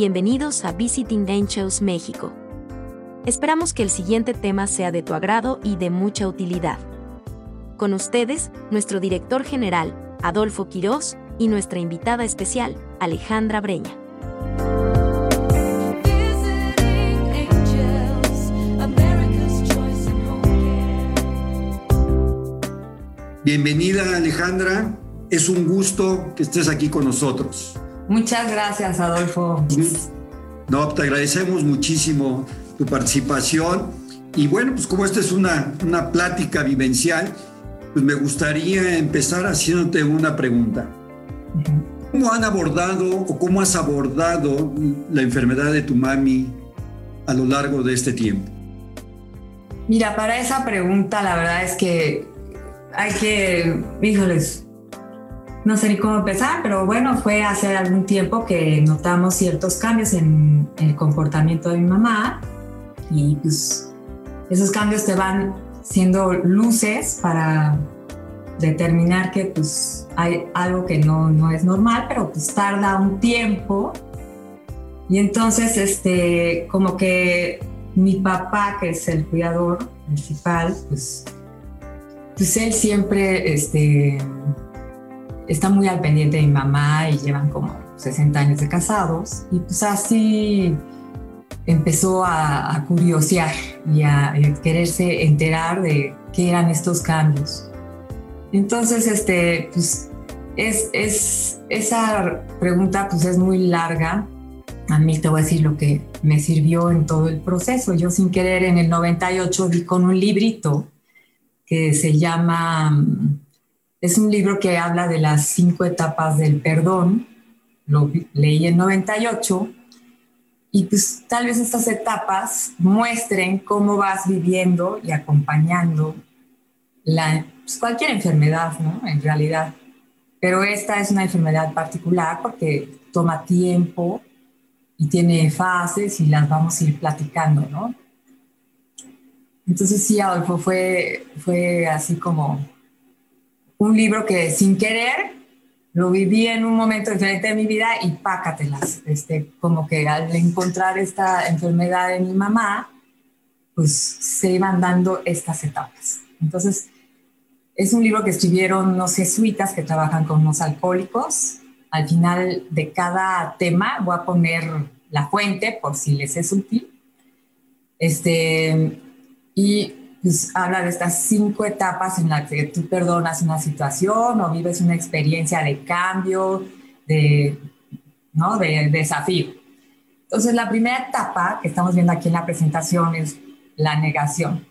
Bienvenidos a Visiting Angels México. Esperamos que el siguiente tema sea de tu agrado y de mucha utilidad. Con ustedes, nuestro director general, Adolfo Quirós, y nuestra invitada especial, Alejandra Breña. Bienvenida Alejandra, es un gusto que estés aquí con nosotros. Muchas gracias Adolfo. No, te agradecemos muchísimo tu participación y bueno, pues como esta es una, una plática vivencial, pues me gustaría empezar haciéndote una pregunta. ¿Cómo han abordado o cómo has abordado la enfermedad de tu mami a lo largo de este tiempo? Mira, para esa pregunta la verdad es que hay que, híjoles, no sé ni cómo empezar, pero bueno, fue hace algún tiempo que notamos ciertos cambios en el comportamiento de mi mamá y pues esos cambios te van siendo luces para determinar que pues hay algo que no, no es normal, pero pues tarda un tiempo. Y entonces, este, como que mi papá, que es el cuidador principal, pues pues él siempre este, está muy al pendiente de mi mamá y llevan como 60 años de casados y pues así empezó a, curiosear y a, quererse enterar de qué eran estos cambios. Entonces, este, pues es, es, esa pregunta pues es muy larga. A mí te voy a decir lo que me sirvió en todo el proceso. Yo sin querer en el 98 di con un librito que se llama, es un libro que habla de las cinco etapas del perdón, lo leí en 98, y pues tal vez estas etapas muestren cómo vas viviendo y acompañando la, pues, cualquier enfermedad, ¿no? En realidad. Pero esta es una enfermedad particular porque toma tiempo y tiene fases y las vamos a ir platicando, ¿no? Entonces sí, Adolfo, fue, fue así como un libro que sin querer lo viví en un momento diferente de mi vida y pácatelas. Este, como que al encontrar esta enfermedad de mi mamá, pues se iban dando estas etapas. Entonces, es un libro que escribieron unos jesuitas que trabajan con unos alcohólicos. Al final de cada tema voy a poner la fuente por si les es útil. Este, y pues habla de estas cinco etapas en las que tú perdonas una situación o vives una experiencia de cambio, de, ¿no? de, desafío. Entonces, la primera etapa que estamos viendo aquí en la presentación es la negación.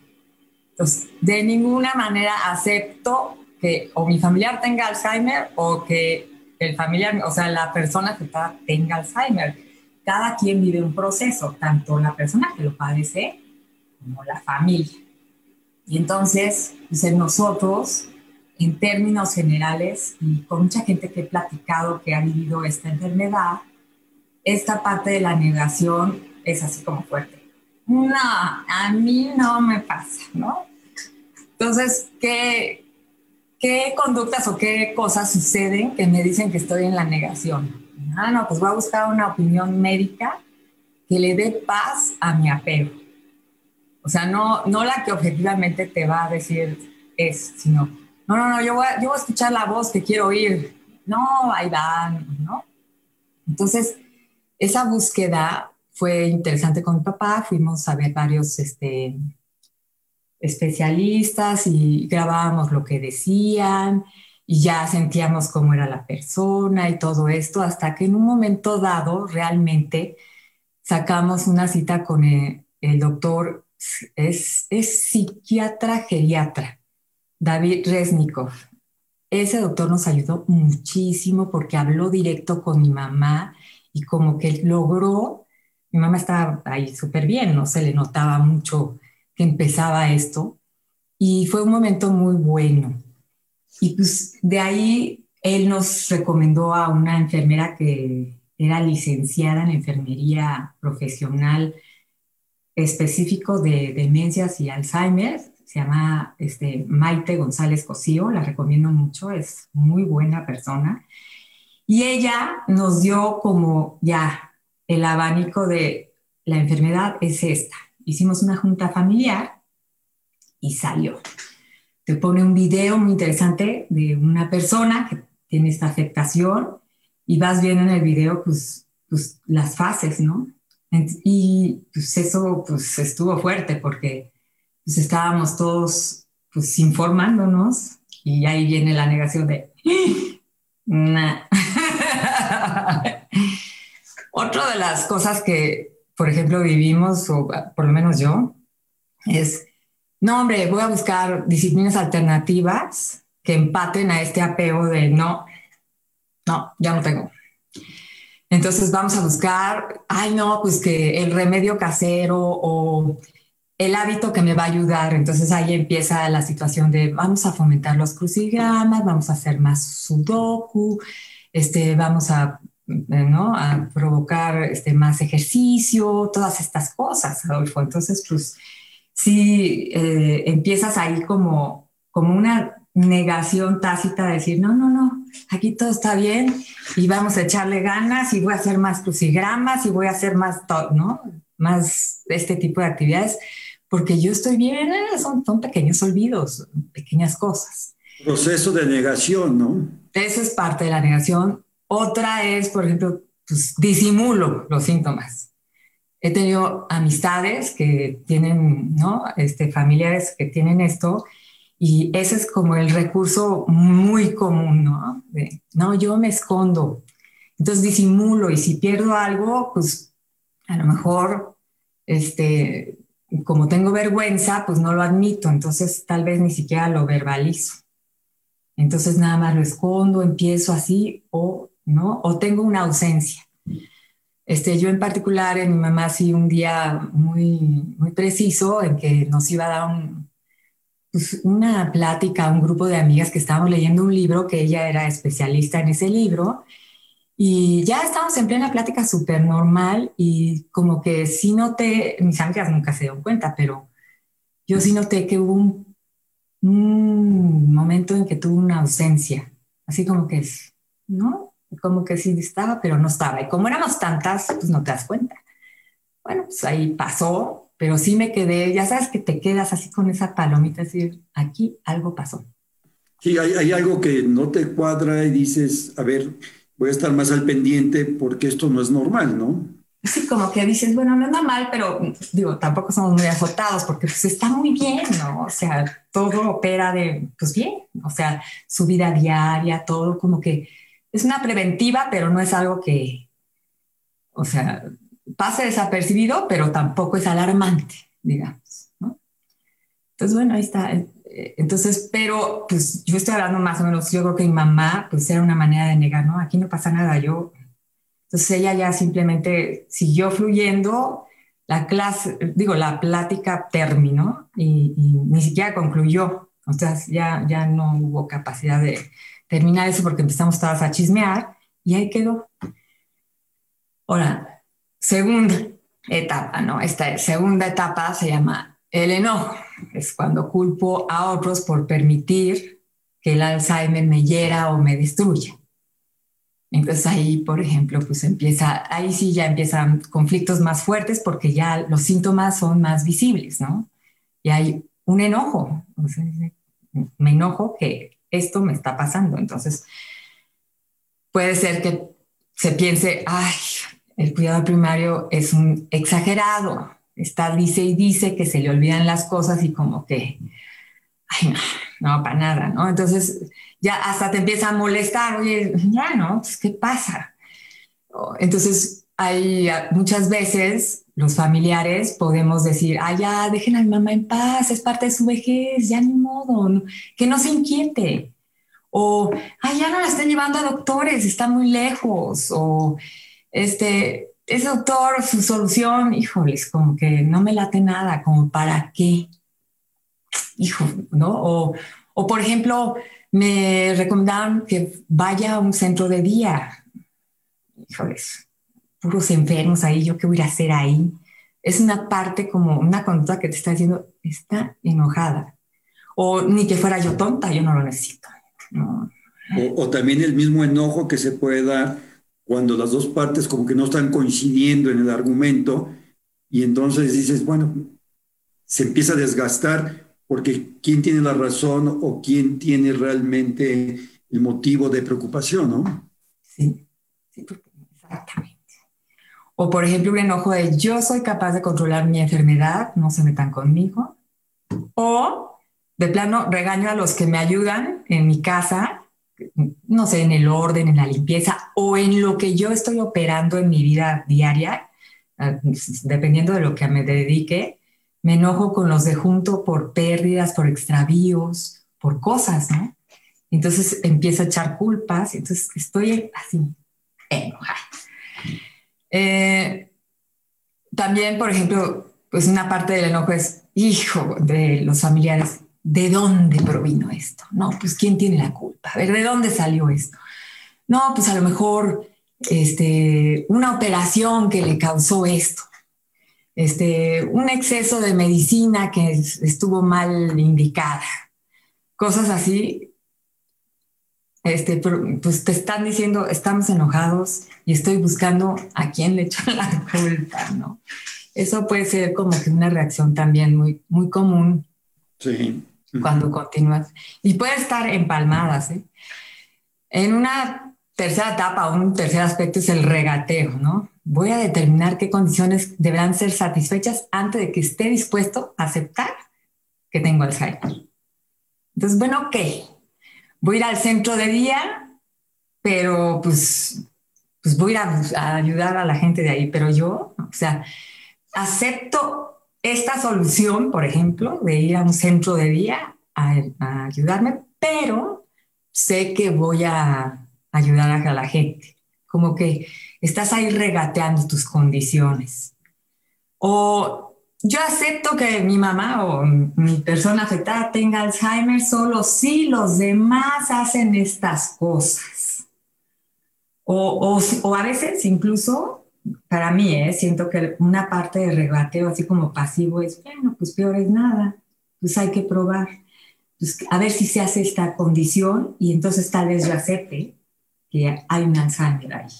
Entonces, de ninguna manera acepto que o mi familiar tenga Alzheimer o que el familiar, o sea, la persona que tenga Alzheimer. Cada quien vive un proceso, tanto la persona que lo padece como la familia. Y entonces, pues en nosotros, en términos generales, y con mucha gente que he platicado que ha vivido esta enfermedad, esta parte de la negación es así como fuerte. No, a mí no me pasa, ¿no? Entonces, ¿qué, qué conductas o qué cosas suceden que me dicen que estoy en la negación? Ah, no, pues voy a buscar una opinión médica que le dé paz a mi apego. O sea, no, no la que objetivamente te va a decir es, sino, no, no, no, yo voy, a, yo voy a escuchar la voz que quiero oír. No, ahí van, ¿no? Entonces, esa búsqueda fue interesante con mi papá. Fuimos a ver varios este, especialistas y grabábamos lo que decían y ya sentíamos cómo era la persona y todo esto, hasta que en un momento dado realmente sacamos una cita con el, el doctor es, es psiquiatra geriatra, David Resnikov. Ese doctor nos ayudó muchísimo porque habló directo con mi mamá y como que logró, mi mamá estaba ahí súper bien, no se le notaba mucho que empezaba esto y fue un momento muy bueno. Y pues de ahí él nos recomendó a una enfermera que era licenciada en enfermería profesional específico de demencias y Alzheimer. Se llama este, Maite González Cosío, la recomiendo mucho, es muy buena persona. Y ella nos dio como ya el abanico de la enfermedad es esta. Hicimos una junta familiar y salió. Te pone un video muy interesante de una persona que tiene esta afectación y vas viendo en el video pues, pues las fases, ¿no? Y pues eso pues estuvo fuerte porque pues estábamos todos pues informándonos y ahí viene la negación de nah. Otra de las cosas que, por ejemplo, vivimos, o por lo menos yo, es, no, hombre, voy a buscar disciplinas alternativas que empaten a este apego de no, no, ya no tengo. Entonces vamos a buscar, ay no, pues que el remedio casero o el hábito que me va a ayudar. Entonces ahí empieza la situación de vamos a fomentar los crucigramas, vamos a hacer más sudoku, este, vamos a, ¿no? a provocar este, más ejercicio, todas estas cosas, Adolfo. Entonces, pues sí, eh, empiezas ahí como, como una negación tácita de decir, no, no, no, aquí todo está bien y vamos a echarle ganas y voy a hacer más crucigramas y voy a hacer más, ¿no? Más este tipo de actividades, porque yo estoy bien, eh, son, son pequeños olvidos, pequeñas cosas. Proceso de negación, ¿no? Eso es parte de la negación. Otra es, por ejemplo, pues disimulo los síntomas. He tenido amistades que tienen, ¿no? Este, familiares que tienen esto y ese es como el recurso muy común, ¿no? no, yo me escondo, entonces disimulo y si pierdo algo, pues a lo mejor, este, como tengo vergüenza, pues no lo admito, entonces tal vez ni siquiera lo verbalizo. Entonces nada más lo escondo, empiezo así o, ¿no? O tengo una ausencia. Este, yo en particular, en mi mamá sí un día muy, muy preciso en que nos iba a dar un, una plática, un grupo de amigas que estábamos leyendo un libro, que ella era especialista en ese libro, y ya estábamos en plena plática súper normal y como que sí noté, mis amigas nunca se dieron cuenta, pero yo sí noté que hubo un, un momento en que tuvo una ausencia, así como que, ¿no? Como que sí estaba, pero no estaba. Y como éramos tantas, pues no te das cuenta. Bueno, pues ahí pasó, pero sí me quedé, ya sabes que te quedas así con esa palomita, decir, aquí algo pasó. Sí, hay, algo que no te cuadra y dices, a ver, voy a estar más al pendiente porque esto no es normal, ¿no? Sí, como que dices, bueno, no es normal, pero digo, tampoco somos muy azotados porque pues está muy bien, ¿no? O sea, todo opera de, pues bien, o sea, su vida diaria, todo como que es una preventiva, pero no es algo que, o sea, pase desapercibido, pero tampoco es alarmante, digamos. ¿no? Entonces, bueno, ahí está. Entonces, pero pues yo estoy hablando más o menos, yo creo que mi mamá, pues era una manera de negar, ¿no? Aquí no pasa nada, yo. Entonces ella ya simplemente siguió fluyendo, la clase, digo, la plática terminó y, y ni siquiera concluyó. O sea, ya, ya no hubo capacidad de terminar eso porque empezamos todas a chismear y ahí quedó. Ahora, segunda etapa, ¿no? Esta segunda etapa se llama el enojo. Es cuando culpo a otros por permitir que el Alzheimer me hiera o me destruya. Entonces ahí, por ejemplo, pues empieza, ahí sí ya empiezan conflictos más fuertes porque ya los síntomas son más visibles, ¿no? Y hay un enojo, me enojo que esto me está pasando. Entonces, puede ser que se piense, ay, el cuidado primario es un exagerado. Está, dice y dice que se le olvidan las cosas y como que, ay, no, no, para nada, ¿no? Entonces ya hasta te empieza a molestar, oye, ya, ¿no? Pues, ¿qué pasa? Entonces, hay muchas veces los familiares podemos decir, ah, ya, dejen a mi mamá en paz, es parte de su vejez, ya ni modo, que no se inquiete. O, ah, ya no la están llevando a doctores, está muy lejos. O, este, ese autor, su solución, híjoles, como que no me late nada, como para qué, hijo, ¿no? O, o por ejemplo, me recomendaron que vaya a un centro de día, híjoles, puros enfermos ahí, yo qué voy a hacer ahí. Es una parte como una conducta que te está diciendo, está enojada. O ni que fuera yo tonta, yo no lo necesito. O, o, también el mismo enojo que se puede dar cuando las dos partes como que no están coincidiendo en el argumento y entonces dices, bueno, se empieza a desgastar porque quién tiene la razón o quién tiene realmente el motivo de preocupación, ¿no? Sí, sí exactamente. O por ejemplo, un enojo de yo soy capaz de controlar mi enfermedad, no se metan conmigo. O de plano regaño a los que me ayudan en mi casa, no sé, en el orden, en la limpieza o en lo que yo estoy operando en mi vida diaria, ah, dependiendo de lo que me dedique, me enojo con los de junto por pérdidas, por extravíos, por cosas, ¿no? Entonces empiezo a echar culpas, entonces estoy así enojada. Eh, también, por ejemplo, pues una parte del enojo es, hijo de los familiares, ¿de dónde provino esto? No, pues ¿quién tiene la culpa? A ver, ¿de dónde salió esto? No, pues a lo mejor este, una operación que le causó esto, este, un exceso de medicina que estuvo mal indicada, cosas así. Este, pues te están diciendo, estamos enojados y estoy buscando a quién le echan la culpa, ¿no? Eso puede ser como que una reacción también muy, muy común. Sí cuando continúas. Y puede estar empalmadas. ¿eh? En una tercera etapa, un tercer aspecto es el regateo, ¿no? Voy a determinar qué condiciones deberán ser satisfechas antes de que esté dispuesto a aceptar que tengo Alzheimer. Entonces, bueno, ok, voy a ir al centro de día, pero pues, pues voy a, a ayudar a la gente de ahí, pero yo, o sea, acepto esta solución, por ejemplo, de ir a un centro de día a, ayudarme, pero sé que voy a ayudar a la gente. Como que estás ahí regateando tus condiciones. O yo acepto que mi mamá o mi persona afectada tenga Alzheimer solo si los demás hacen estas cosas. O, a veces incluso para mí, ¿eh? siento que una parte de regateo así como pasivo es, bueno, pues peor es nada, pues hay que probar, pues a ver si se hace esta condición y entonces tal vez yo acepte que hay un Alzheimer ahí.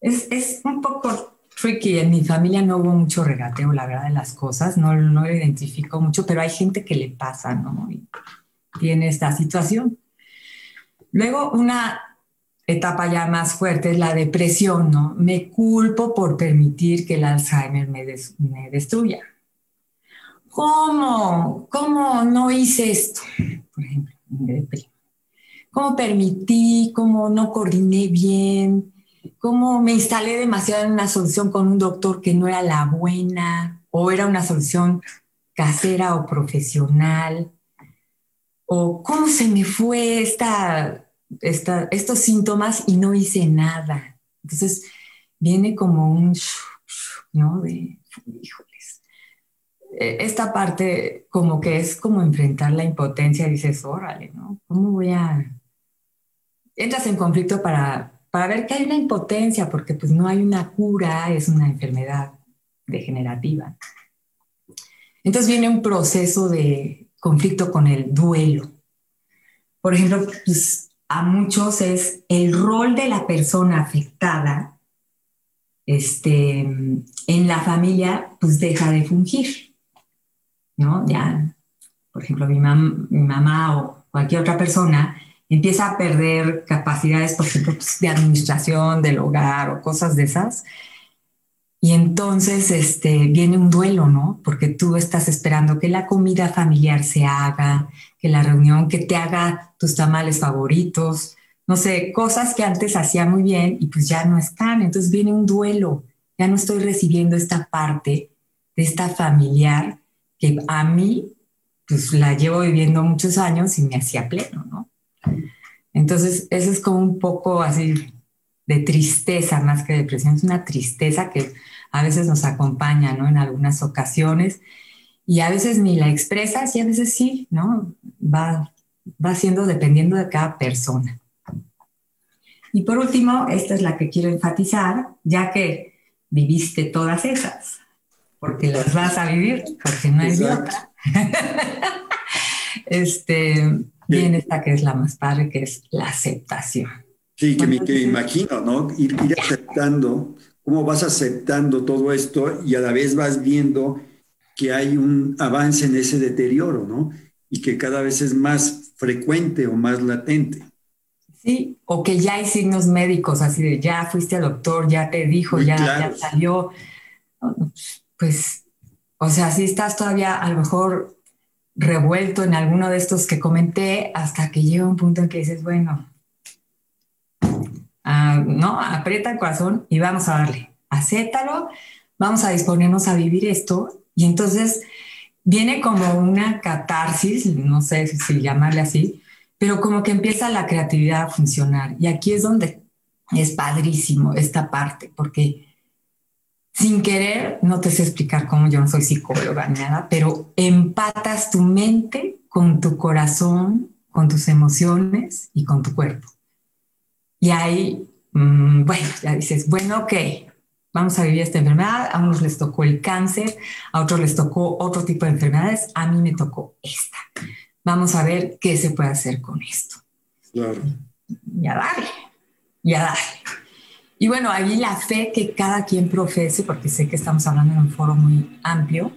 Es, es un poco tricky, en mi familia no hubo mucho regateo, la verdad, de las cosas, no, no lo identifico mucho, pero hay gente que le pasa, ¿no? Y tiene esta situación. Luego, una etapa ya más fuerte es la depresión, ¿no? Me culpo por permitir que el Alzheimer me, me destruya. ¿Cómo? ¿Cómo no hice esto? Por ejemplo, ¿Cómo permití? ¿Cómo no coordiné bien? ¿Cómo me instalé demasiado en una solución con un doctor que no era la buena? ¿O era una solución casera o profesional? ¿O cómo se me fue esta estos síntomas y no hice nada. Entonces viene como un, ¿no? De, híjoles. E, esta parte como que es como enfrentar la impotencia, dices, órale, ¿no? ¿Cómo voy a...? Entras en conflicto para, para ver que hay una impotencia, porque pues no hay una cura, es una enfermedad degenerativa. Entonces viene un proceso de conflicto con el duelo. Por ejemplo, pues, a muchos es el rol de la persona afectada este, en la familia, pues deja de fungir, ¿no? Ya, por ejemplo, mi, mi mamá o cualquier otra persona empieza a perder capacidades, por ejemplo, pues, de administración del hogar o cosas de esas, y entonces este, viene un duelo, ¿no? Porque tú estás esperando que la comida familiar se haga, que la reunión, que te haga tus tamales favoritos, no sé, cosas que antes hacía muy bien y pues ya no están. Entonces viene un duelo, ya no estoy recibiendo esta parte de esta familiar que a mí pues la llevo viviendo muchos años y me hacía pleno, ¿no? Entonces eso es como un poco así de tristeza más que depresión, es una tristeza que a veces nos acompaña, ¿no? En algunas ocasiones y a veces ni la expresas y a veces sí, ¿no? Va, va siendo dependiendo de cada persona. Y por último, esta es la que quiero enfatizar, ya que viviste todas esas, porque las vas a vivir, porque no hay otra. este, viene esta que es la más padre, que es la aceptación. Sí, que me, imagino, ¿no? Ir, ir aceptando, cómo vas aceptando todo esto y a la vez vas viendo que hay un avance en ese deterioro, ¿no? Y que cada vez es más frecuente o más latente. Sí, o que ya hay signos médicos, así de ya fuiste al doctor, ya te dijo, ya, ya salió. Pues, o sea, si estás todavía a lo mejor revuelto en alguno de estos que comenté, hasta que llega un punto en que dices, bueno, no, aprieta el corazón y vamos a darle, acéptalo, vamos a disponernos a vivir esto. Y entonces viene como una catarsis, no sé si llamarle así, pero como que empieza la creatividad a funcionar. Y aquí es donde es padrísimo esta parte, porque sin querer, no te sé explicar cómo yo no soy psicóloga ni nada, pero empatas tu mente con tu corazón, con tus emociones y con tu cuerpo. Y ahí, mm, bueno, ya dices, bueno, ok, vamos a vivir esta enfermedad, a unos les tocó el cáncer, a otros les tocó otro tipo de enfermedades, a mí me tocó esta vamos a ver qué se puede hacer con esto. Claro. Y a darle, y a darle. Y bueno, ahí la fe que cada quien profese, porque sé que estamos hablando en un foro muy amplio,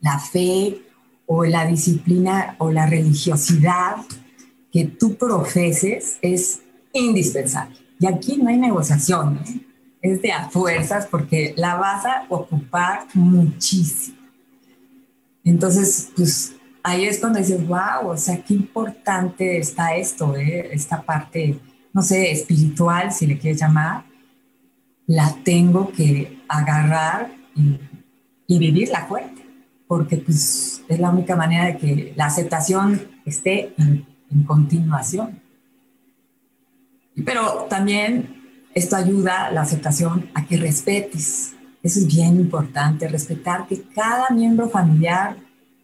la fe o la disciplina o la religiosidad que tú profeses es indispensable. Y aquí no hay negociación, ¿eh? es de a fuerzas porque la vas a ocupar muchísimo. Entonces, pues ahí es cuando dices, wow, o sea, qué importante está esto, ¿eh? esta parte, no sé, espiritual, si le quieres llamar, la tengo que agarrar y, y vivirla fuerte, porque pues es la única manera de que la aceptación esté en, en continuación. Pero también esto ayuda, la aceptación, a que respetes. Eso es bien importante, respetar que cada miembro familiar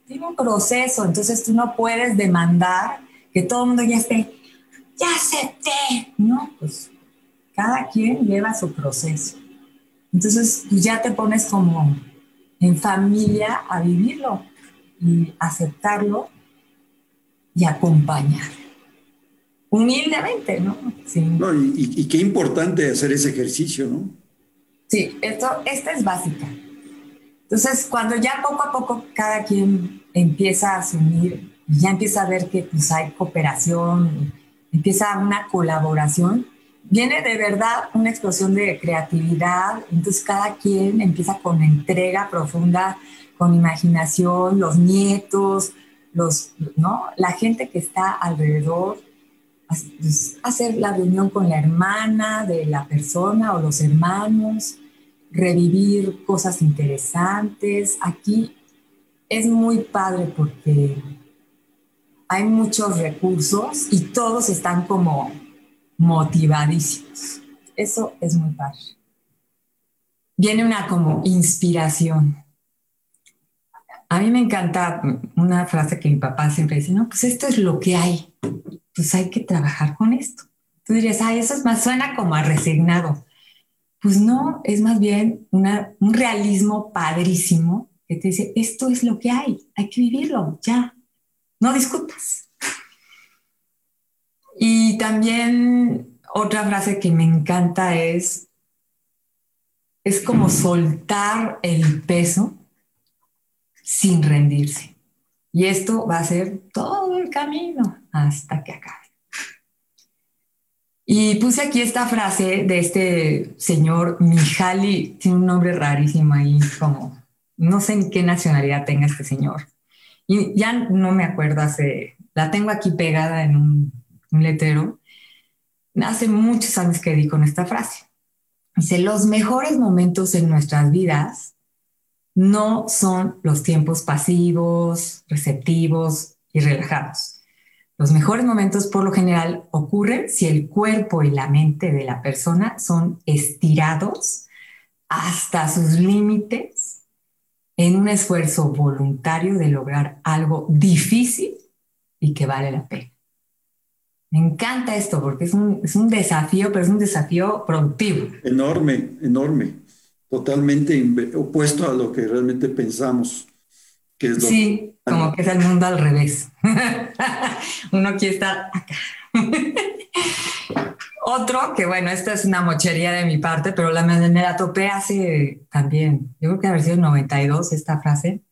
tiene un proceso, entonces tú no puedes demandar que todo el mundo ya esté, ya acepté, ¿no? Pues cada quien lleva su proceso. Entonces pues ya te pones como en familia a vivirlo y aceptarlo y acompañar. Humildemente, ¿no? Sí. No, y, y, qué importante hacer ese ejercicio, ¿no? Sí, esto, esta es básica. Entonces, cuando ya poco a poco cada quien empieza a asumir, ya empieza a ver que pues, hay cooperación, empieza una colaboración, viene de verdad una explosión de creatividad, entonces cada quien empieza con entrega profunda, con imaginación, los nietos, los, ¿no? la gente que está alrededor, hacer la reunión con la hermana de la persona o los hermanos, revivir cosas interesantes. Aquí es muy padre porque hay muchos recursos y todos están como motivadísimos. Eso es muy padre. Viene una como inspiración. A mí me encanta una frase que mi papá siempre dice, no, pues esto es lo que hay, pues hay que trabajar con esto. Tú dirías, ah, eso es más, suena como a resignado. Pues no, es más bien un realismo padrísimo que te dice, esto es lo que hay, hay que vivirlo, ya, no discutas. Y también otra frase que me encanta es, es como soltar el peso sin rendirse. Y esto va a ser todo el camino hasta que acabe. Y puse aquí esta frase de este señor Mihaly, tiene un nombre rarísimo ahí, como no sé en qué nacionalidad tenga este señor. Y ya no me acuerdo, hace, la tengo aquí pegada en un, un letrero. Hace muchos años que di con esta frase. Dice, los mejores momentos en nuestras vidas no son los tiempos pasivos, receptivos y relajados los mejores momentos por lo general ocurren si el cuerpo y la mente de la persona son estirados hasta sus límites en un esfuerzo voluntario de lograr algo difícil y que vale la pena. Me encanta esto porque es un, desafío, pero es un desafío productivo. Enorme, enorme. Totalmente opuesto a lo que realmente pensamos que es lo sí, como que es el mundo al revés. Uno quiere estar acá. Otro que, bueno, esta es una mochería de mi parte, pero la, me la topé hace también, yo creo que haber sido en 92 esta frase,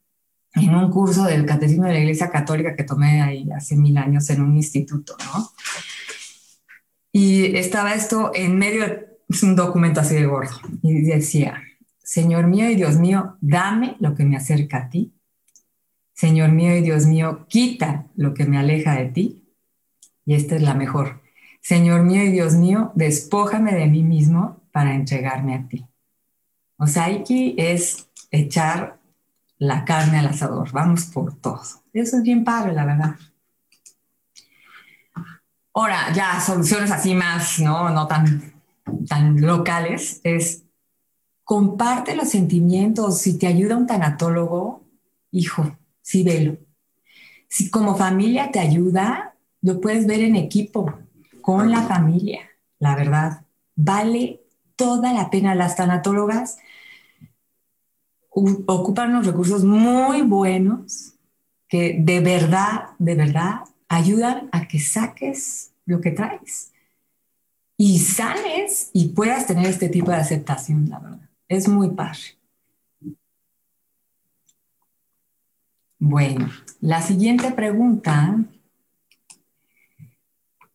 en un curso del Catecismo de la Iglesia Católica que tomé ahí hace mil años en un instituto, ¿no? Y estaba esto en medio de un documento así de gordo y decía, Señor mío y Dios mío, dame lo que me acerca a ti. Señor mío y Dios mío, quita lo que me aleja de ti. Y esta es la mejor. Señor mío y Dios mío, despójame de mí mismo para entregarme a ti. O sea, aquí es echar la carne al asador, vamos por todo. Eso es bien padre, la verdad. Ahora, ya soluciones así más, no, no tan, tan locales, es comparte los sentimientos. Si te ayuda un tanatólogo, hijo, sí velo. Si como familia te ayuda, lo puedes ver en equipo, con la familia, la verdad. Vale toda la pena. Las tanatólogas ocupan unos recursos muy buenos que de verdad, de verdad ayudan a que saques lo que traes y sales y puedas tener este tipo de aceptación, la verdad. Es muy padre. Bueno, la siguiente pregunta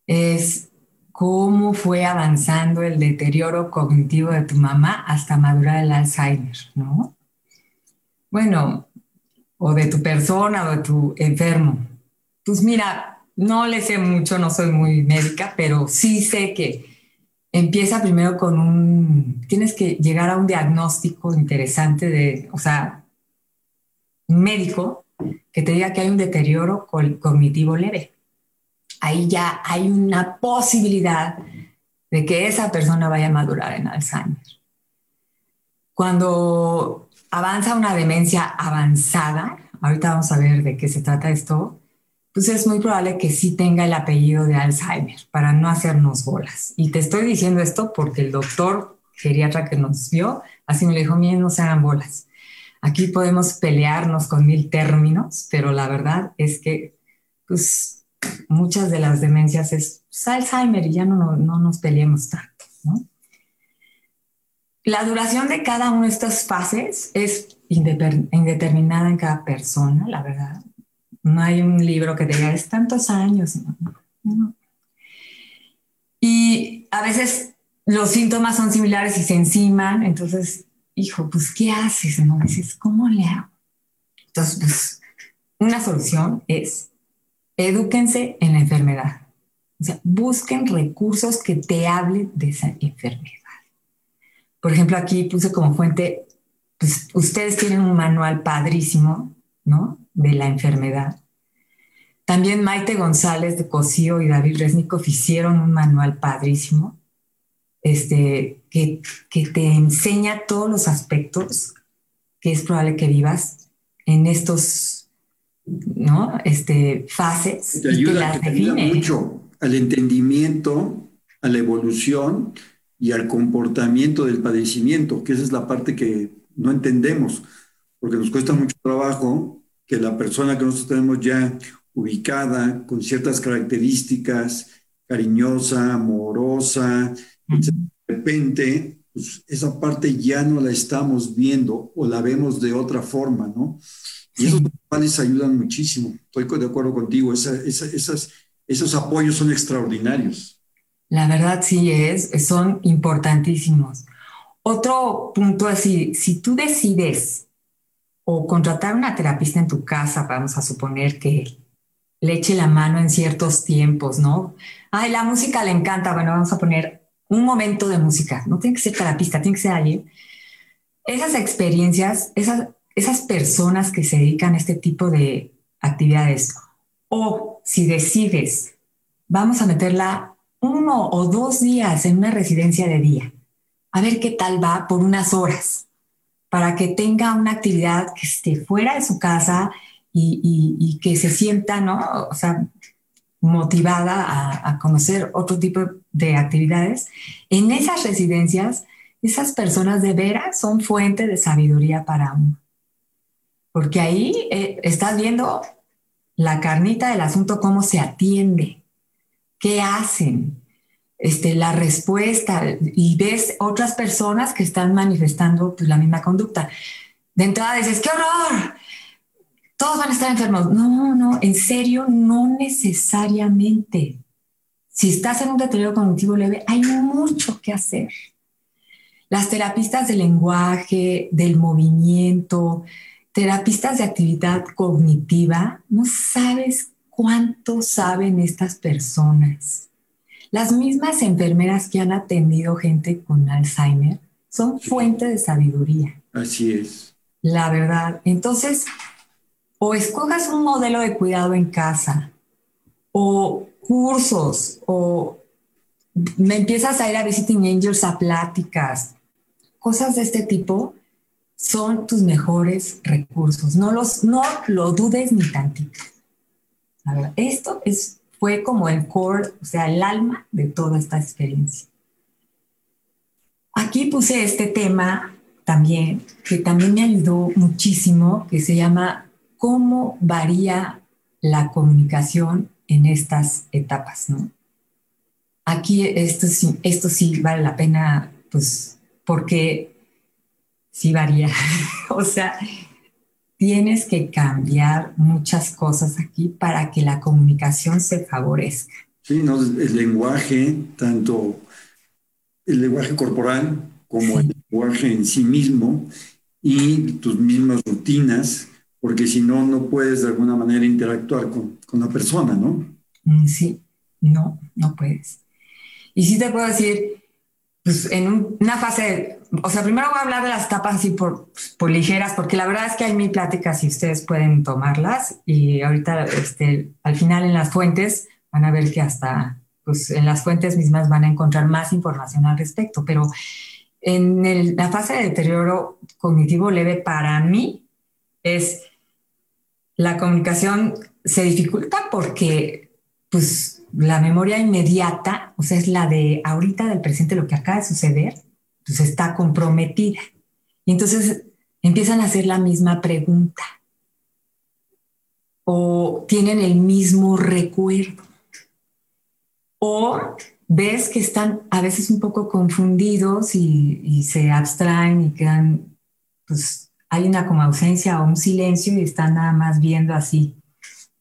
es cómo fue avanzando el deterioro cognitivo de tu mamá hasta madurar el Alzheimer, ¿no? Bueno, o de tu persona o de tu enfermo. Pues mira, no le sé mucho, no soy muy médica, pero sí sé que empieza primero con un, tienes que llegar a un diagnóstico interesante de, o sea, un médico que te diga que hay un deterioro cognitivo leve. Ahí ya hay una posibilidad de que esa persona vaya a madurar en Alzheimer. Cuando avanza una demencia avanzada, ahorita vamos a ver de qué se trata esto, pues es muy probable que sí tenga el apellido de Alzheimer para no hacernos bolas. Y te estoy diciendo esto porque el doctor geriatra que nos vio, así me dijo, miren, no se hagan bolas. Aquí podemos pelearnos con mil términos, pero la verdad es que pues muchas de las demencias es pues, Alzheimer y ya no, no nos peleemos tanto, ¿no? La duración de cada una de estas fases es indeterminada en cada persona, la verdad. No hay un libro que diga, es tantos años. Y a veces los síntomas son similares y se enciman, entonces, hijo, pues, ¿qué haces? ¿No? Dices, ¿cómo le hago? Entonces, pues, una solución es, edúquense en la enfermedad. O sea, busquen recursos que te hablen de esa enfermedad. Por ejemplo, aquí puse como fuente, pues ustedes tienen un manual padrísimo, ¿no? De la enfermedad. También Maite González de Cosío y David Resnick hicieron un manual padrísimo este, que, que te enseña todos los aspectos que es probable que vivas en estos ¿no? este, fases. Te ayuda, te ayuda mucho al entendimiento, a la evolución y al comportamiento del padecimiento, que esa es la parte que no entendemos, porque nos cuesta mucho trabajo que la persona que nosotros tenemos ya ubicada con ciertas características, cariñosa, amorosa, de repente, pues esa parte ya no la estamos viendo o la vemos de otra forma, ¿no? Y esos manuales ayudan muchísimo. Estoy de acuerdo contigo, esas, esos apoyos son extraordinarios. La verdad sí es, son importantísimos. Otro punto es, si, si tú decides o contratar una terapista en tu casa, vamos a suponer que le eche la mano en ciertos tiempos, ¿no? Ay, la música le encanta, bueno, vamos a poner un momento de música, no tiene que ser terapista, tiene que ser alguien. Esas experiencias, esas, esas personas que se dedican a este tipo de actividades, o si decides, vamos a meterla uno o dos días en una residencia de día, a ver qué tal va por unas horas para que tenga una actividad que esté fuera de su casa y, que se sienta, ¿no? O sea, motivada a, conocer otro tipo de actividades. En esas residencias, esas personas de veras son fuente de sabiduría para uno. Porque ahí eh, estás viendo la carnita del asunto, cómo se atiende, qué hacen, este, la respuesta y ves otras personas que están manifestando pues, la misma conducta. De entrada dices, ¡qué horror! Todos van a estar enfermos. No, no, en serio, no necesariamente. Si estás en un deterioro cognitivo leve, hay mucho que hacer. Las terapistas del lenguaje, del movimiento, terapistas de actividad cognitiva, no sabes cuánto saben estas personas. Las mismas enfermeras que han atendido gente con Alzheimer son fuente de sabiduría. Así es. La verdad. Entonces, o escojas un modelo de cuidado en casa, o cursos, o me empiezas a ir a Visiting Angels a pláticas, cosas de este tipo son tus mejores recursos. No, los, no lo dudes ni tantito. Esto es fue como el core, o sea, el alma de toda esta experiencia. Aquí puse este tema también, que también me ayudó muchísimo, que se llama ¿Cómo varía la comunicación en estas etapas? ¿no? Aquí esto esto sí vale la pena, pues, porque sí varía. o sea, tienes que cambiar muchas cosas aquí para que la comunicación se favorezca. Sí, ¿no? el lenguaje, tanto el lenguaje corporal como el lenguaje en sí mismo y tus mismas rutinas, porque si no, no puedes de alguna manera interactuar con, con la persona, ¿no? Mm, sí, no, no puedes. Y sí te puedo decir, pues en una fase, o sea, primero voy a hablar de las etapas así por, por ligeras, porque la verdad es que hay mi plática si ustedes pueden tomarlas. Y ahorita este, al final en las fuentes van a ver que hasta pues en las fuentes mismas van a encontrar más información al respecto, pero en la fase de deterioro cognitivo leve para mí es la comunicación se dificulta porque pues la memoria inmediata, o sea, es la de ahorita del presente, lo que acaba de suceder, pues está comprometida. Y entonces empiezan a hacer la misma pregunta o tienen el mismo recuerdo. O ves que están a veces un poco confundidos y, se abstraen y quedan, pues hay una como ausencia o un silencio y están nada más viendo así,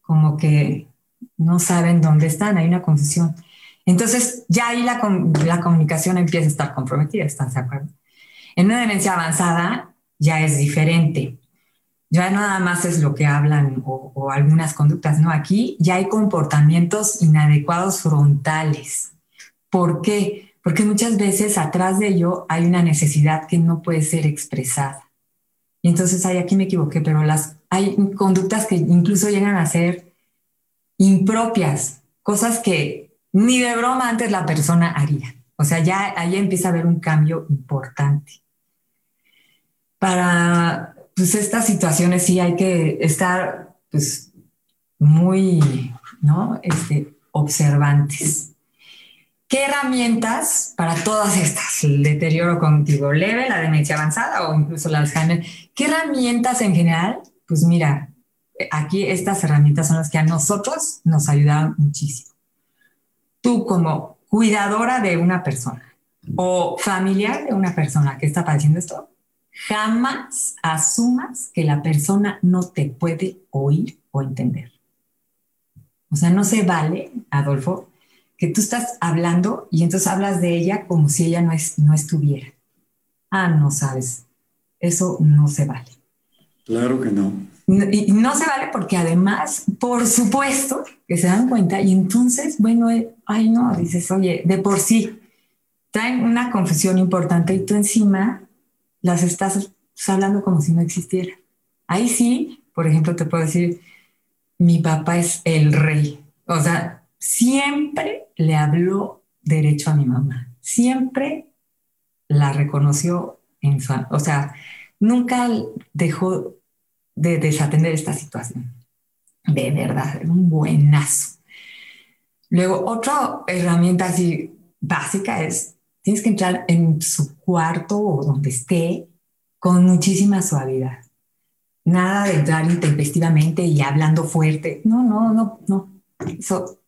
como que no saben dónde están, hay una confusión. Entonces, ya ahí la, la comunicación empieza a estar comprometida, ¿estás de acuerdo? En una demencia avanzada ya es diferente. Ya nada más es lo que hablan o, o algunas conductas, no, aquí ya hay comportamientos inadecuados frontales. ¿Por qué? Porque muchas veces atrás de ello hay una necesidad que no puede ser expresada. Y entonces, ahí aquí me equivoqué, pero las, hay conductas que incluso llegan a ser impropias, cosas que ni de broma antes la persona haría. O sea, ya ahí empieza a haber un cambio importante. Para pues, estas situaciones sí hay que estar pues, muy ¿no? este, observantes. ¿Qué herramientas para todas estas, el deterioro cognitivo leve, la demencia avanzada o incluso la Alzheimer, qué herramientas en general? Pues mira, aquí estas herramientas son las que a nosotros nos ayudan muchísimo. Tú como cuidadora de una persona o familiar de una persona que está padeciendo esto, jamás asumas que la persona no te puede oír o entender. O sea, no se vale, Adolfo, que tú estás hablando y entonces hablas de ella como si ella no, es, no estuviera. Ah, no sabes. Eso no se vale. Claro que no. Y no se vale porque además, por supuesto, que se dan cuenta y entonces, bueno, eh, ay no, dices, oye, de por sí, traen una confusión importante y tú encima las estás hablando como si no existiera. Ahí sí, por ejemplo, te puedo decir, mi papá es el rey. O sea, siempre le habló derecho a mi mamá. Siempre la reconoció en su... O sea, nunca dejó de desatender esta situación. De verdad, un buenazo. Luego, otra herramienta así básica es, tienes que entrar en su cuarto o donde esté con muchísima suavidad. Nada de entrar intempestivamente y hablando fuerte. No, no, no, no. Eso,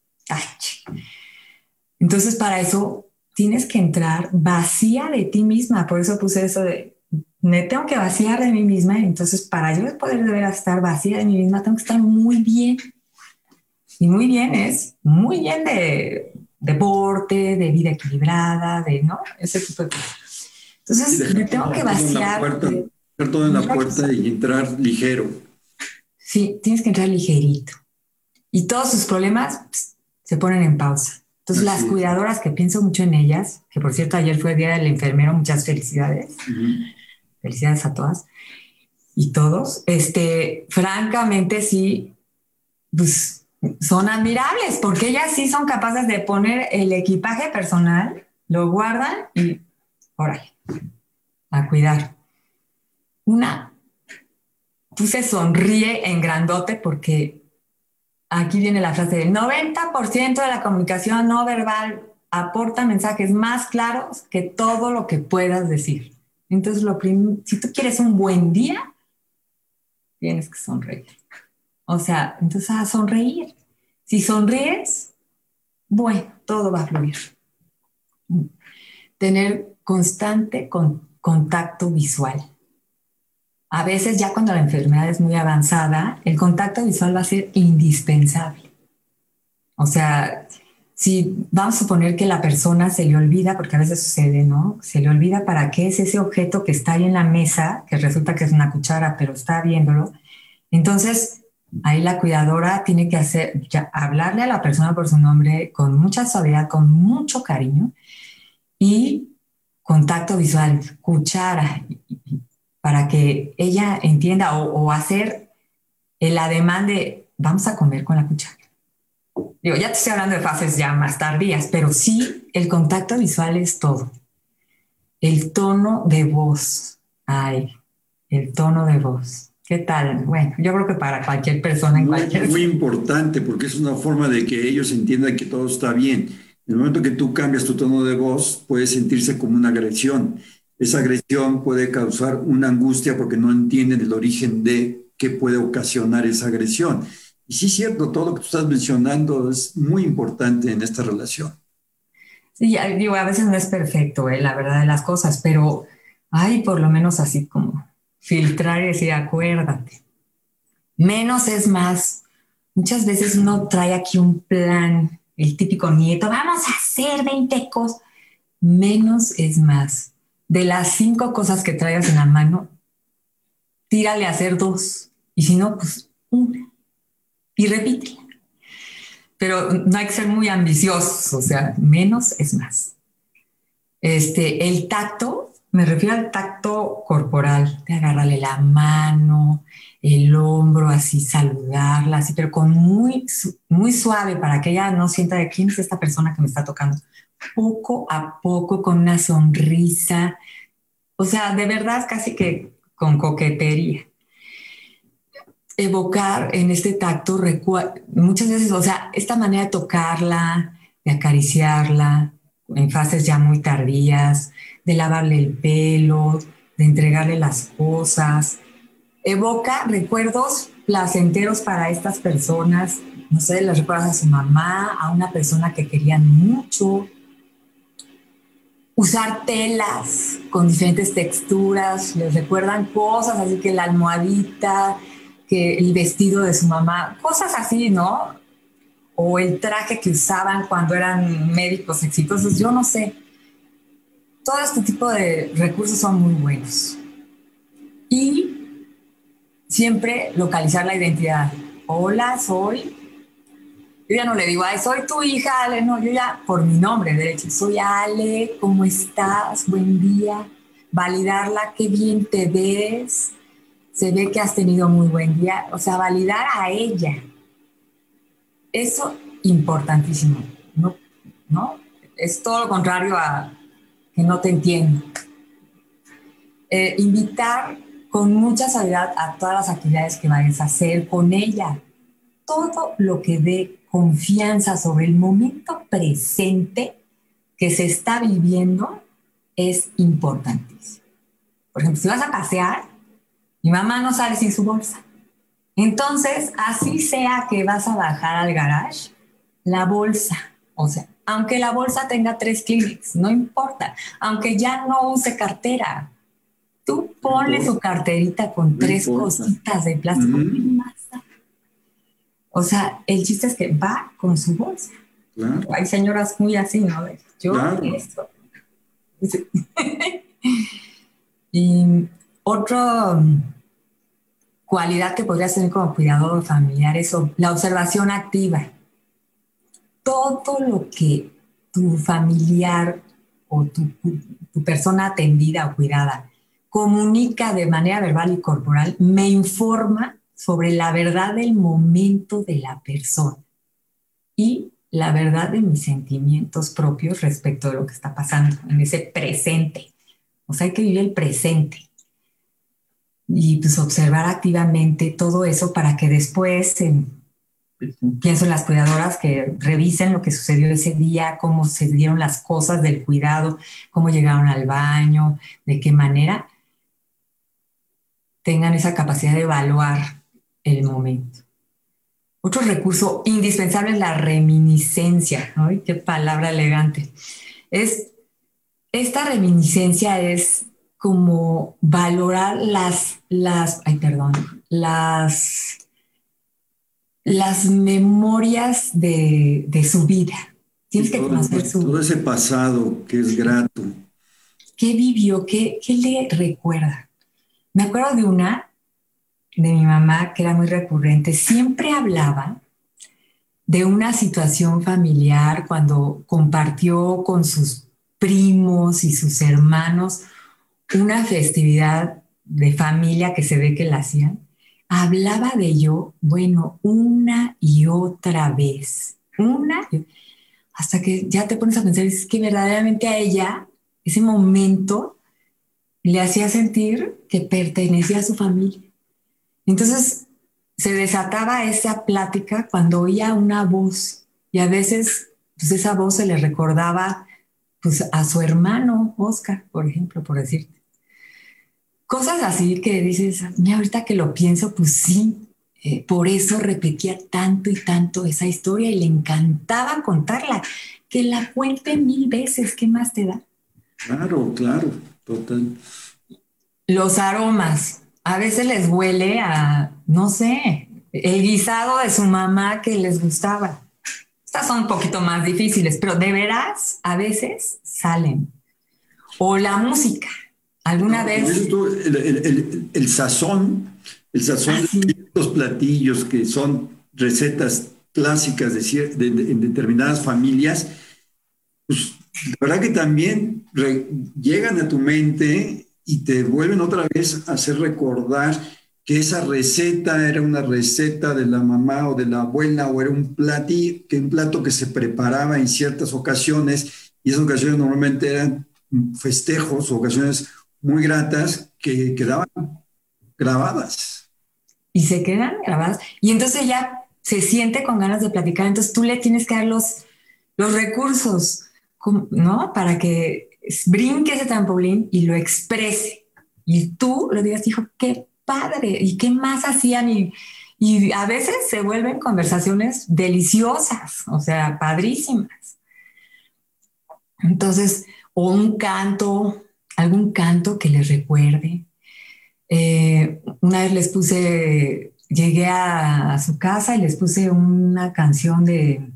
Entonces, para eso tienes que entrar vacía de ti misma. Por eso puse eso de, me tengo que vaciar de mí misma. Entonces, para yo poder deber estar vacía de mí misma, tengo que estar muy bien. Y muy bien es muy bien de deporte, de vida equilibrada, de, ¿no? Ese tipo de cosas. Entonces, me tengo que vaciar. Dejar todo en la puerta y entrar ligero. Sí, tienes que entrar ligerito. Y todos sus problemas se ponen en pausa. Entonces, las cuidadoras que pienso mucho en ellas, que por cierto ayer fue el Día del Enfermero, muchas felicidades. Felicidades a todas y todos. Este, francamente, sí, pues son admirables porque ellas sí son capaces de poner el equipaje personal, lo guardan y órale, a cuidar. Una, tú se sonríe en grandote porque aquí viene la frase del 90% de la comunicación no verbal aporta mensajes más claros que todo lo que puedas decir. Entonces, lo si tú quieres un buen día, tienes que sonreír. O sea, entonces a sonreír. Si sonríes, bueno, todo va a fluir. Tener constante contacto visual. A veces ya cuando la enfermedad es muy avanzada, el contacto visual va a ser indispensable. O sea, si vamos a suponer que la persona se le olvida, porque a veces sucede, ¿no? Se le olvida para qué es ese objeto que está ahí en la mesa, que resulta que es una cuchara, pero está viéndolo. Entonces, ahí la cuidadora tiene que hacer, hablarle a la persona por su nombre con mucha suavidad, con mucho cariño y contacto visual, cuchara, para que ella entienda o, hacer el ademán de vamos a comer con la cuchara. Digo, ya te estoy hablando de fases ya más tardías, pero sí, el contacto visual es todo. El tono de voz. Ay, el tono de voz. ¿Qué tal? Bueno, yo creo que para cualquier persona en cualquier... Es muy importante porque es una forma de que ellos entiendan que todo está bien. En el momento que tú cambias tu tono de voz, puede sentirse como una agresión esa agresión puede causar una angustia porque no entienden el origen de qué puede ocasionar esa agresión. Y sí es cierto, todo lo que tú estás mencionando es muy importante en esta relación. Sí, digo, a veces no es perfecto, ¿eh? la verdad de las cosas, pero hay por lo menos así como filtrar y decir, acuérdate. Menos es más. Muchas veces uno trae aquí un plan, el típico nieto, vamos a hacer 20 cosas. Menos es más de las cinco cosas que traigas en la mano, tírale a hacer dos. Y si no, pues una. Y repítela. Pero no hay que ser muy ambiciosos, o sea, menos es más. Este, el tacto, me refiero al tacto corporal, de agarrarle la mano, el hombro, así saludarla, así, pero con muy, muy suave para que ella no sienta de quién es esta persona que me está tocando poco a poco con una sonrisa, o sea, de verdad casi que con coquetería. Evocar en este tacto, muchas veces, o sea, esta manera de tocarla, de acariciarla, en fases ya muy tardías, de lavarle el pelo, de entregarle las cosas, evoca recuerdos placenteros para estas personas. No sé, les recuerdas a su mamá, a una persona que querían mucho, usar telas con diferentes texturas, les recuerdan cosas, así que la almohadita, que el vestido de su mamá, cosas así, ¿no? O el traje que usaban cuando eran médicos exitosos, yo no sé. Todo este tipo de recursos son muy buenos. Y siempre localizar la identidad. Hola, soy yo ya no le digo, ay, soy tu hija, Ale, no, yo ya por mi nombre, de hecho, soy Ale, ¿cómo estás? Buen día. Validarla, qué bien te ves. Se ve que has tenido muy buen día. O sea, validar a ella. Eso importantísimo, ¿no? ¿no? Es todo lo contrario a que no te entiendo. Eh, invitar con mucha sabiduría a todas las actividades que vayas a hacer con ella. Todo lo que dé confianza sobre el momento presente que se está viviendo es importantísimo. Por ejemplo, si vas a pasear, mi mamá no sale sin su bolsa. Entonces, así sea que vas a bajar al garage, la bolsa O sea, aunque la bolsa tenga tres clics, no importa. Aunque ya no use cartera, tú ponle su carterita con tres cositas de plástico. O sea, el chiste es que va con su bolsa. Hay señoras muy así, ¿no? Yo esto. y otra um, cualidad que podrías tener como cuidador familiar es la observación activa. Todo lo que tu familiar o tu persona atendida o cuidada comunica de manera verbal y corporal me informa sobre la verdad del momento de la persona y la verdad de mis sentimientos propios respecto de lo que está pasando en ese presente. O sea, hay que vivir el presente y pues observar activamente todo eso para que después, pienso en las cuidadoras que revisen lo que sucedió ese día, cómo se dieron las cosas del cuidado, cómo llegaron al baño, de qué manera, tengan esa capacidad de evaluar el momento. Otro recurso indispensable es la reminiscencia. ¿no? Qué palabra elegante. Es, esta reminiscencia es como valorar las, las, ay, perdón, las, las memorias de, de su vida. Tienes que conocer su... Todo ese pasado que es grato. ¿Qué vivió? ¿Qué, qué le recuerda? Me acuerdo de una de mi mamá, que era muy recurrente, siempre hablaba de una situación familiar cuando compartió con sus primos y sus hermanos una festividad de familia que se ve que la hacían. Hablaba de ello, bueno, una y otra vez, una, hasta que ya te pones a pensar, es que verdaderamente a ella, ese momento, le hacía sentir que pertenecía a su familia entonces se desataba esa plática cuando oía una voz y a veces pues esa voz se le recordaba pues a su hermano Oscar, por ejemplo, por decirte. Cosas así que dices, mira, ahorita que lo pienso, pues sí, eh, por eso repetía tanto y tanto esa historia y le encantaba contarla. Que la cuente mil veces, ¿qué más te da? Claro, claro, total. Los aromas, a veces les huele a, no sé, el guisado de su mamá que les gustaba. Estas son un poquito más difíciles, pero de veras a veces salen. O la música. ¿Alguna vez? el, sazón, el sazón ah, de estos platillos que son recetas clásicas de, en determinadas familias, pues la verdad que también llegan a tu mente y te vuelven otra vez a hacer recordar que esa receta era una receta de la mamá o de la abuela o era un, platí, que un plato que se preparaba en ciertas ocasiones y esas ocasiones normalmente eran festejos o ocasiones muy gratas que quedaban grabadas. Y se quedan grabadas. Y entonces ya se siente con ganas de platicar. Entonces tú le tienes que dar los, los recursos, ¿no? Para que brinque ese trampolín y lo exprese. Y tú le digas, hijo, qué padre, y qué más hacían. Y, y a veces se vuelven conversaciones deliciosas, o sea, padrísimas. Entonces, o un canto, algún canto que les recuerde. Eh, una vez les puse, llegué a, su casa y les puse una canción de,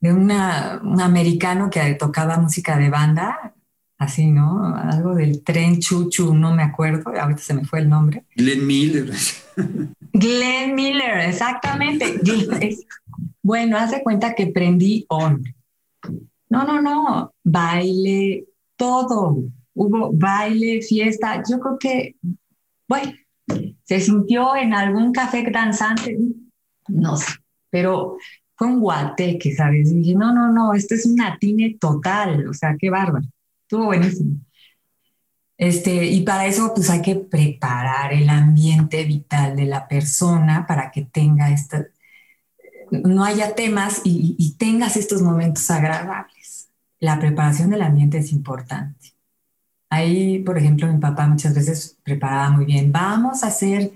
de una, un americano que tocaba música de banda, así, ¿no? Algo del tren chuchu, no me acuerdo, ahorita se me fue el nombre. Glenn Miller. Glenn Miller, exactamente. bueno, hace cuenta que prendí on. No, no, no, baile, todo. Hubo baile, fiesta. Yo creo que, bueno, se sintió en algún café danzante, no sé, pero fue un guateque, ¿sabes? Dije, no, no, no, esto es un atine total, o sea, qué bárbaro. Estuvo buenísimo. Este, y para eso pues hay que preparar el ambiente vital de la persona para que tenga esta, no haya temas y tengas estos momentos agradables. La preparación del ambiente es importante. Ahí, por ejemplo, mi papá muchas veces preparaba muy bien, vamos a hacer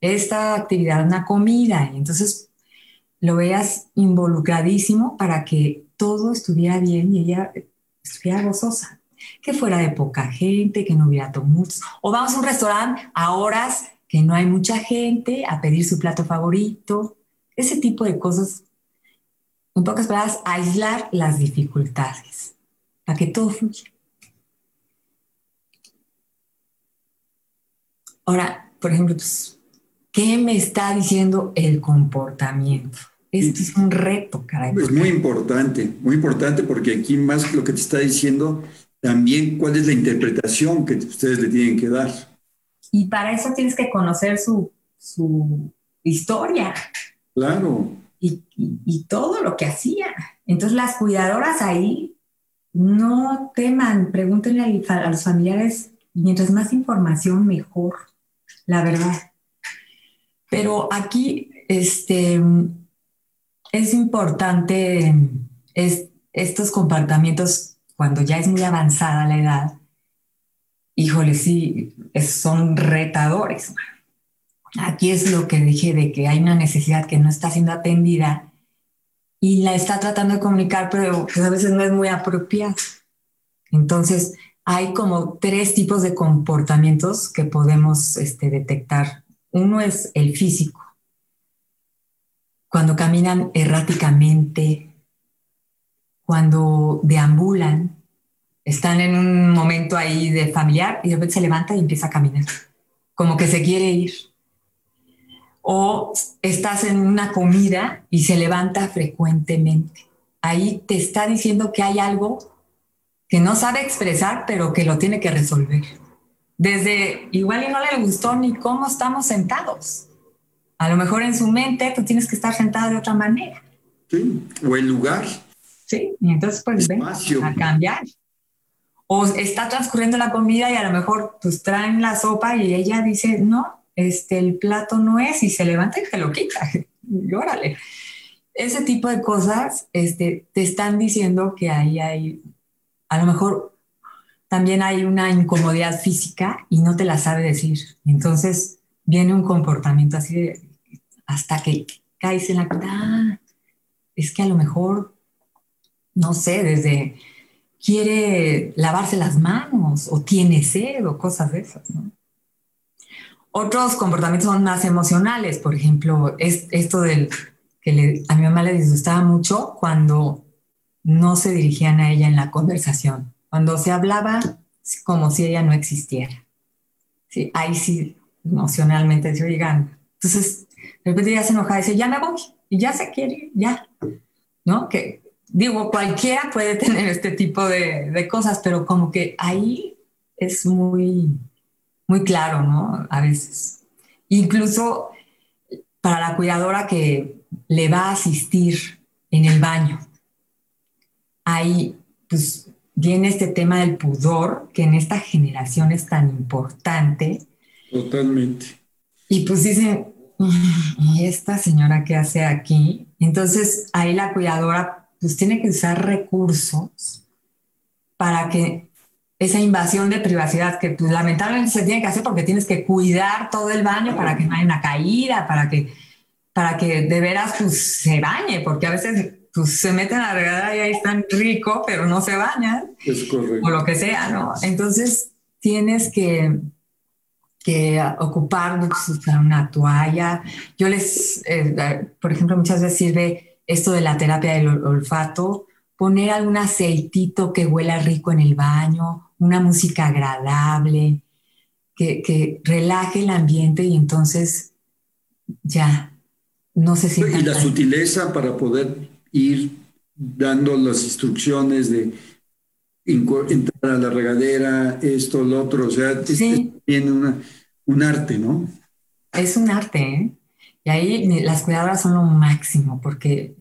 esta actividad, una comida, y entonces lo veas involucradísimo para que todo estuviera bien y ella estuviera gozosa. Que fuera de poca gente, que no hubiera muchos. O vamos a un restaurante a horas que no hay mucha gente a pedir su plato favorito. Ese tipo de cosas. En pocas palabras, aislar las dificultades para que todo fluya. Ahora, por ejemplo, pues, ¿qué me está diciendo el comportamiento? Esto es un reto, caray. Es muy importante, muy importante porque aquí más que lo que te está diciendo, también cuál es la interpretación que ustedes le tienen que dar. Y para eso tienes que conocer su, su historia. Claro. Y, y, todo lo que hacía. Entonces las cuidadoras ahí no teman, pregúntenle a los familiares, mientras más información, mejor, la verdad. Pero aquí, este, es importante es, estos comportamientos cuando ya es muy avanzada la edad. Híjole, sí, son retadores. Aquí es lo que dije de que hay una necesidad que no está siendo atendida y la está tratando de comunicar, pero a veces no es muy apropiada. Entonces, hay como tres tipos de comportamientos que podemos este, detectar. Uno es el físico, cuando caminan erráticamente, cuando deambulan, están en un momento ahí de familiar y de repente se levanta y empieza a caminar, como que se quiere ir. O estás en una comida y se levanta frecuentemente. Ahí te está diciendo que hay algo que no sabe expresar, pero que lo tiene que resolver. Desde igual y no le gustó ni cómo estamos sentados. A lo mejor en su mente tú tienes que estar sentada de otra manera. Sí, o el lugar. Sí, y entonces pues ven a cambiar. O está transcurriendo la comida y a lo mejor pues traen la sopa y ella dice, no, este, el plato no es y se levanta y se lo quita. y órale. Ese tipo de cosas este, te están diciendo que ahí hay, a lo mejor también hay una incomodidad física y no te la sabe decir. Entonces viene un comportamiento así de, hasta que caes en la ah, es que a lo mejor, no sé, desde quiere lavarse las manos o tiene sed o cosas de esas, Otros comportamientos son más emocionales, por ejemplo, es esto del que a mi mamá le disgustaba mucho cuando no se dirigían a ella en la conversación, cuando se hablaba como si ella no existiera. Sí, ahí sí, emocionalmente, se oigan. Entonces, de repente ya se enoja y dice, ya me voy, y ya se quiere, ya, ¿no? Que digo, cualquiera puede tener este tipo de, de cosas, pero como que ahí es muy, muy claro, ¿no? A veces. Incluso para la cuidadora que le va a asistir en el baño, ahí pues viene este tema del pudor, que en esta generación es tan importante. Totalmente. Y pues dicen, ¿y esta señora qué hace aquí? Entonces ahí la cuidadora pues tiene que usar recursos para que esa invasión de privacidad que pues, lamentablemente se tiene que hacer porque tienes que cuidar todo el baño para que no haya una caída, para que, para que de veras pues, se bañe, porque a veces pues, se meten a la regadera y ahí están rico, pero no se bañan. Es correcto. O lo que sea, ¿no? Entonces tienes que que ocupar una toalla. Yo les, eh, por ejemplo, muchas veces sirve esto de la terapia del olfato, poner algún aceitito que huela rico en el baño, una música agradable, que, que relaje el ambiente y entonces ya no se siente. Y la sutileza para poder ir dando las instrucciones de entrar a la regadera, esto, lo otro, o sea, tiene una, un arte, ¿no? Es un arte, ¿eh? Y ahí las cuidadoras son lo máximo, porque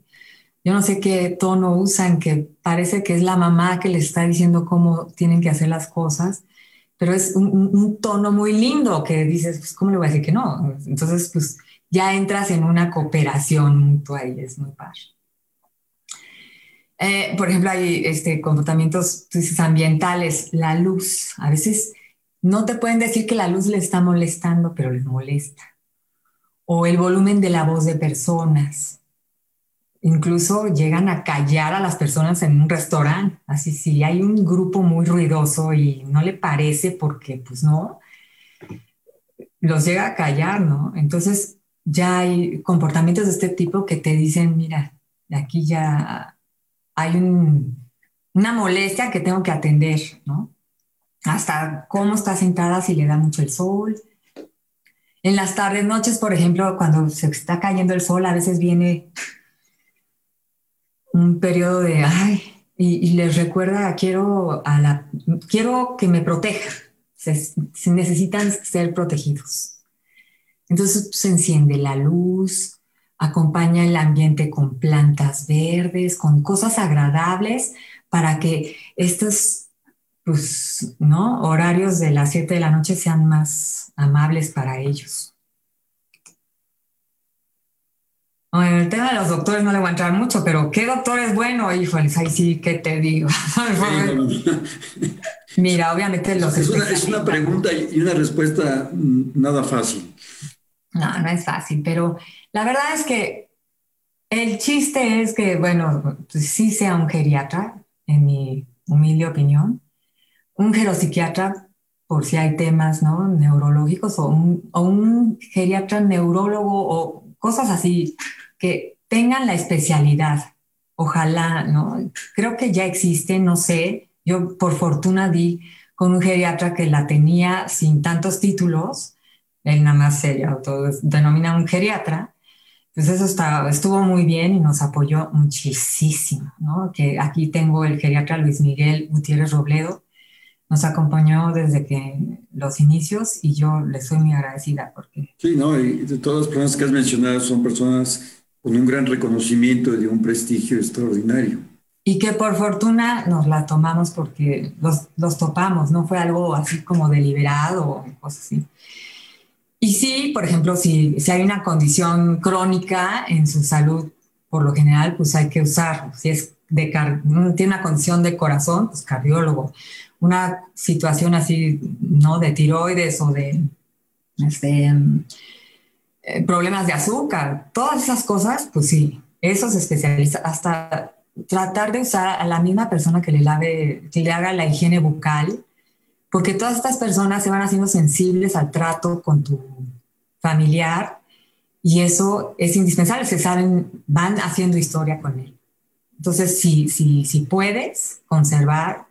yo no sé qué tono usan, que parece que es la mamá que le está diciendo cómo tienen que hacer las cosas, pero es un, tono muy lindo que dices, pues, ¿cómo le voy a decir que no? Entonces, pues, ya entras en una cooperación mutua y es muy padre. Eh, por ejemplo, hay este, comportamientos ambientales, la luz. A veces no te pueden decir que la luz le está molestando, pero les molesta. O el volumen de la voz de personas. incluso llegan a callar a las personas en un restaurante. Así, si hay un grupo muy ruidoso y no le parece porque, pues no, los llega a callar, ¿no? Entonces, ya hay comportamientos de este tipo que te dicen, mira, aquí ya hay una molestia que tengo que atender, ¿no? Hasta cómo está sentada, si le da mucho el sol. En las tardes, noches, por ejemplo, cuando se está cayendo el sol, a veces viene un periodo de, ay, y, les recuerda, quiero, a la, quiero que me proteja, se, necesitan ser protegidos. Entonces se enciende la luz, acompaña el ambiente con plantas verdes, con cosas agradables para que estos pues, ¿no? horarios de las 7 de la noche sean más amables para ellos. En el tema de los doctores no le voy a entrar mucho, pero ¿qué doctor es bueno? Híjoles, ahí sí, ¿qué te digo? Mira, obviamente los... Es una, es una pregunta y una respuesta mm, nada fácil. No, no es fácil, pero la verdad es que el chiste es que, bueno, pues sí sea un geriatra, en mi humilde opinión, un geropsiquiatra por si hay temas ¿no? neurológicos o un, o un geriatra neurólogo o cosas así que tengan la especialidad. Ojalá, ¿no? Creo que ya existe, no sé. Yo por fortuna di con un geriatra que la tenía sin tantos títulos. Él nada más se autodenomina un geriatra. Pues eso está, estuvo muy bien y nos apoyó muchísimo, ¿no? Que aquí tengo el geriatra Luis Miguel Gutiérrez Robledo, nos acompañó desde que los inicios y yo le soy muy agradecida porque... Sí, no, y de todas las personas que has mencionado son personas con un gran reconocimiento y de un prestigio extraordinario. Y que por fortuna nos la tomamos porque los, los topamos, no fue algo así como deliberado o cosas así. Y sí, por ejemplo, si, si hay una condición crónica en su salud, por lo general, pues hay que usar, si es de tiene una condición de corazón, pues cardiólogo. Una situación así, ¿no? De tiroides o de este, eh, problemas de azúcar, todas esas cosas, pues sí, esos especialistas, hasta tratar de usar a la misma persona que le lave, que le haga la higiene bucal, porque todas estas personas se van haciendo sensibles al trato con tu familiar y eso es indispensable, se saben, van haciendo historia con él. Entonces, si, si, si puedes conservar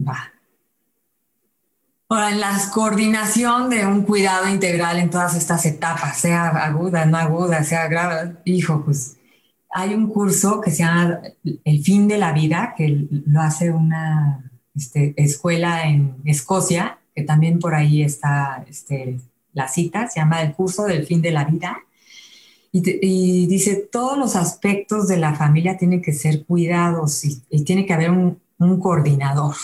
Va. Ahora, en la coordinación de un cuidado integral en todas estas etapas, sea aguda, no aguda, sea grave, hijo, pues hay un curso que se llama El fin de la vida, que lo hace una este, escuela en Escocia, que también por ahí está este, la cita, se llama El curso del fin de la vida. Y, dice, todos los aspectos de la familia tienen que ser cuidados y, tiene que haber un, un coordinador.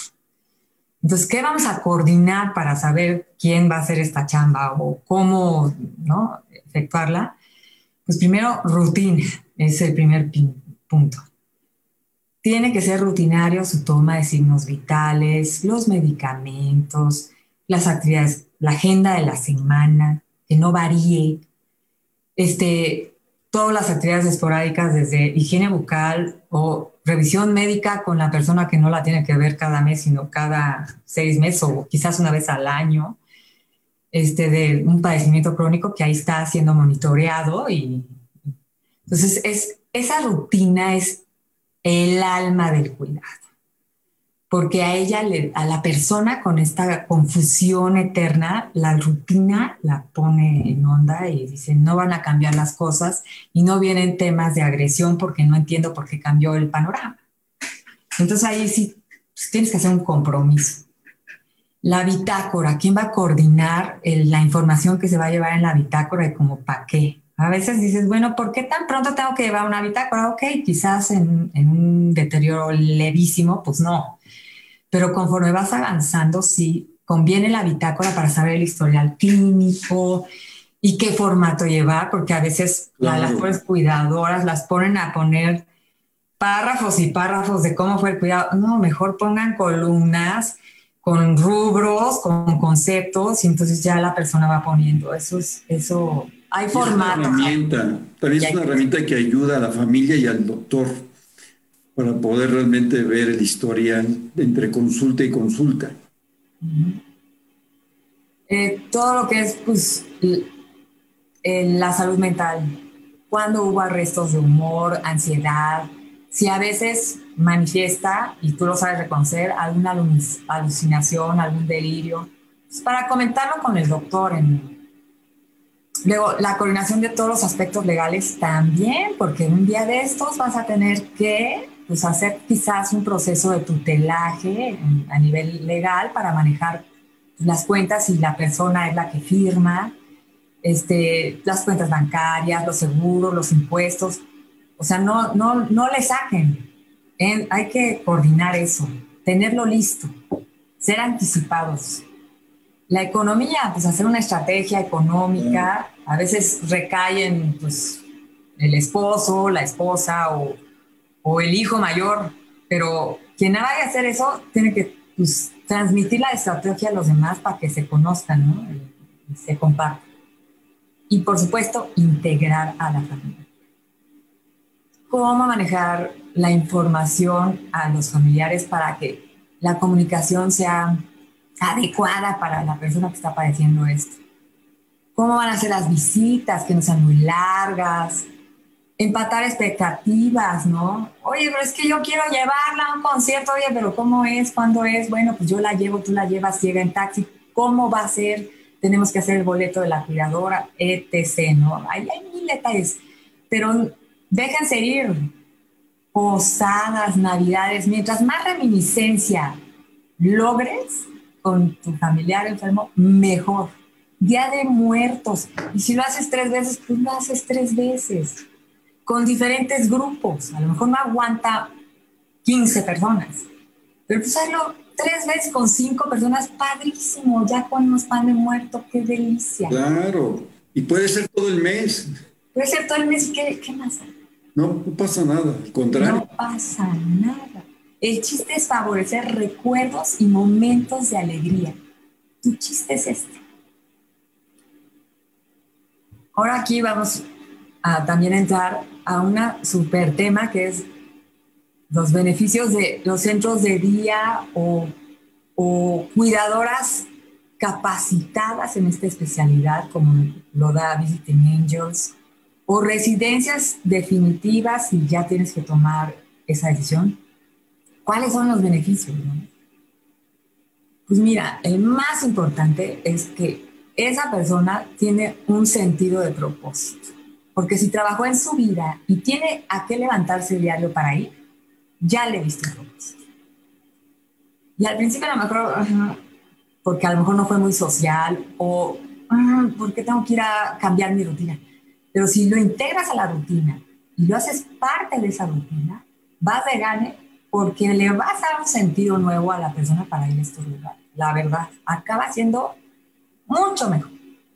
Entonces, ¿qué vamos a coordinar para saber quién va a hacer esta chamba o cómo ¿no? efectuarla? Pues primero, rutina es el primer punto. Tiene que ser rutinario su toma de signos vitales, los medicamentos, las actividades, la agenda de la semana, que no varíe. Este, todas las actividades esporádicas desde higiene bucal o revisión médica con la persona que no la tiene que ver cada mes, sino cada seis meses o quizás una vez al año, este, de un padecimiento crónico que ahí está siendo monitoreado. Y entonces es, esa rutina es el alma del cuidado porque a ella, a la persona con esta confusión eterna, la rutina la pone en onda y dice, no van a cambiar las cosas y no vienen temas de agresión porque no entiendo por qué cambió el panorama. Entonces ahí sí pues, tienes que hacer un compromiso. La bitácora, ¿quién va a coordinar la información que se va a llevar en la bitácora y como para qué? A veces dices, bueno, ¿por qué tan pronto tengo que llevar una bitácora? Ok, quizás en, en un deterioro levísimo, pues no. Pero conforme vas avanzando, sí, conviene la bitácora para saber el historial clínico y qué formato llevar, porque a veces las cuidadoras las ponen a poner párrafos y párrafos de cómo fue el cuidado. No, mejor pongan columnas con rubros, con conceptos, y entonces ya la persona va poniendo. Eso es, eso hay formatos. Es una herramienta, también es una herramienta que ayuda a la familia y al doctor para poder realmente ver el historial entre consulta y consulta. Eh, todo lo que es pues, la salud mental, cuando hubo arrestos de humor, ansiedad, si a veces manifiesta, y tú lo sabes reconocer, alguna alucinación, algún delirio, pues para comentarlo con el doctor. Luego, la coordinación de todos los aspectos legales también, porque un día de estos vas a tener que pues, hacer quizás un proceso de tutelaje a nivel legal para manejar las cuentas y la persona es la que firma, este, las cuentas bancarias, los seguros, los impuestos. O sea, no, no, no le saquen. hay que coordinar eso, tenerlo listo, ser anticipados. La economía, pues hacer una estrategia económica, a veces recae en pues, el esposo, la esposa o, o el hijo mayor, pero quien vaya a hacer eso tiene que pues, transmitir la estrategia a los demás para que se conozcan, ¿no? Y se compartan. Y por supuesto, integrar a la familia. ¿Cómo manejar la información a los familiares para que la comunicación sea adecuada para la persona que está padeciendo esto? ¿Cómo van a ser las visitas, que no sean muy largas? Empatar expectativas, ¿no? Oye, pero es que yo quiero llevarla a un concierto, oye, pero ¿cómo es? ¿Cuándo es? Bueno, pues yo la llevo, tú la llevas, llega en taxi, ¿cómo va a ser? Tenemos que hacer el boleto de la cuidadora, etc., ¿no? Hay mil detalles, pero déjense ir. Posadas, navidades, mientras más reminiscencia logres con tu familiar enfermo, mejor. Día de muertos. Y si lo haces tres veces, pues lo haces tres veces con diferentes grupos. A lo mejor no aguanta 15 personas, pero pues hacerlo tres veces con cinco personas, padrísimo, ya con unos pan de muerto, qué delicia. Claro, y puede ser todo el mes. Puede ser todo el mes, ¿qué, qué pasa? No, no pasa nada, al contrario. No pasa nada. El chiste es favorecer recuerdos y momentos de alegría. Tu chiste es este. Ahora aquí vamos también entrar a un super tema que es los beneficios de los centros de día o cuidadoras capacitadas en esta especialidad, como lo da Visiting Angels, o residencias definitivas si ya tienes que tomar esa decisión. ¿Cuáles son los beneficios? Pues mira, el más importante es que esa persona tiene un sentido de propósito. Porque si trabajó en su vida y tiene a qué levantarse diario para ir, ya le viste el Y al principio a lo mejor, porque a lo mejor no fue muy social o porque tengo que ir a cambiar mi rutina. Pero si lo integras a la rutina y lo haces parte de esa rutina, vas de gane porque le vas a dar un sentido nuevo a la persona para ir a estos lugares. La verdad, acaba siendo mucho mejor,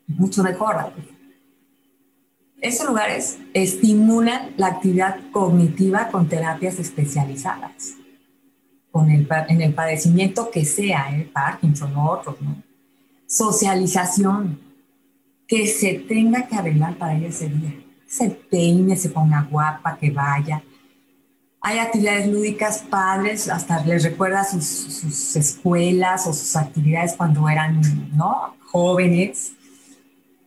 mucho mejor. Estos lugares estimulan la actividad cognitiva con terapias especializadas, con el, en el padecimiento que sea, el ¿eh? Parkinson o otros, ¿no? Socialización, que se tenga que arreglar para ir ese día. Se peine, se ponga guapa, que vaya. Hay actividades lúdicas padres, hasta les recuerda sus, sus escuelas o sus actividades cuando eran ¿no? jóvenes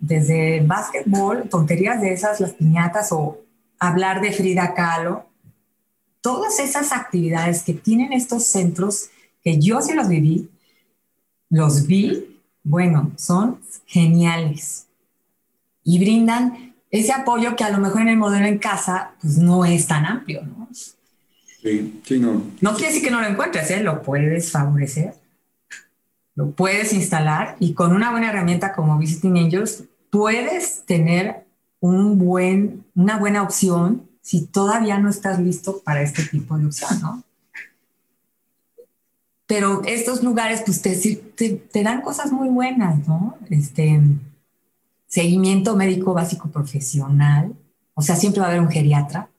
desde básquetbol, tonterías de esas, las piñatas o hablar de Frida Kahlo, todas esas actividades que tienen estos centros, que yo sí los viví, los vi, bueno, son geniales y brindan ese apoyo que a lo mejor en el modelo en casa pues no es tan amplio, ¿no? Sí, sí, no. No quiere decir que no lo encuentres, ¿eh? lo puedes favorecer, lo puedes instalar y con una buena herramienta como Visiting Angels puedes tener un buen, una buena opción si todavía no estás listo para este tipo de opción, ¿no? Pero estos lugares, pues te, te, dan cosas muy buenas, ¿no? Este, seguimiento médico básico profesional, o sea, siempre va a haber un geriatra.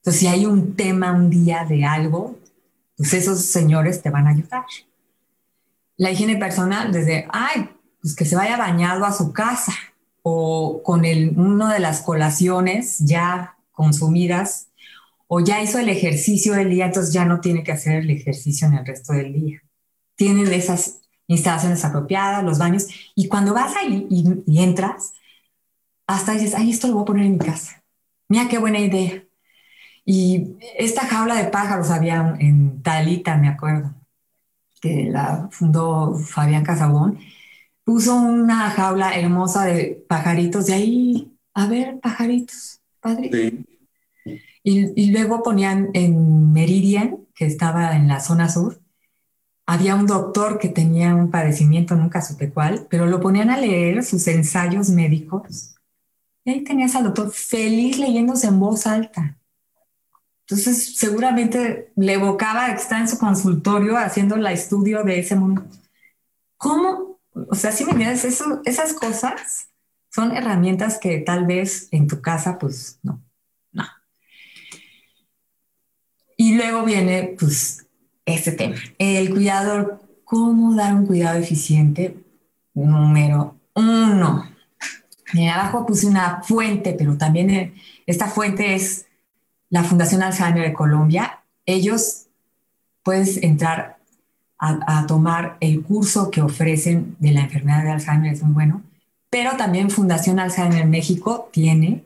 Entonces, si hay un tema un día de algo, pues esos señores te van a ayudar. La higiene personal, desde, ay, pues que se vaya bañado a su casa o con el, uno de las colaciones ya consumidas o ya hizo el ejercicio del día, entonces ya no tiene que hacer el ejercicio en el resto del día. Tienen esas instalaciones apropiadas, los baños, y cuando vas ahí y, entras, hasta dices, ay, esto lo voy a poner en mi casa. Mira qué buena idea. Y esta jaula de pájaros había en Talita, me acuerdo, que la fundó Fabián Casabón, puso una jaula hermosa de pajaritos, de ahí, a ver, pajaritos, padre. Y, y, luego ponían en Meridian, que estaba en la zona sur, había un doctor que tenía un padecimiento, nunca supe cuál, pero lo ponían a leer sus ensayos médicos. Y ahí tenías al doctor feliz leyéndose en voz alta. Entonces, seguramente le evocaba que está en su consultorio haciendo el estudio de ese mundo. ¿Cómo? O sea, si me eso, esas cosas son herramientas que tal vez en tu casa, pues no, no. Y luego viene, pues, este tema. El cuidador, ¿cómo dar un cuidado eficiente? Número uno. Abajo puse una fuente, pero también eh, esta fuente es la Fundación Alzheimer de Colombia. Ellos puedes entrar a, a, tomar el curso que ofrecen de la enfermedad de Alzheimer, es muy bueno, pero también Fundación Alzheimer México tiene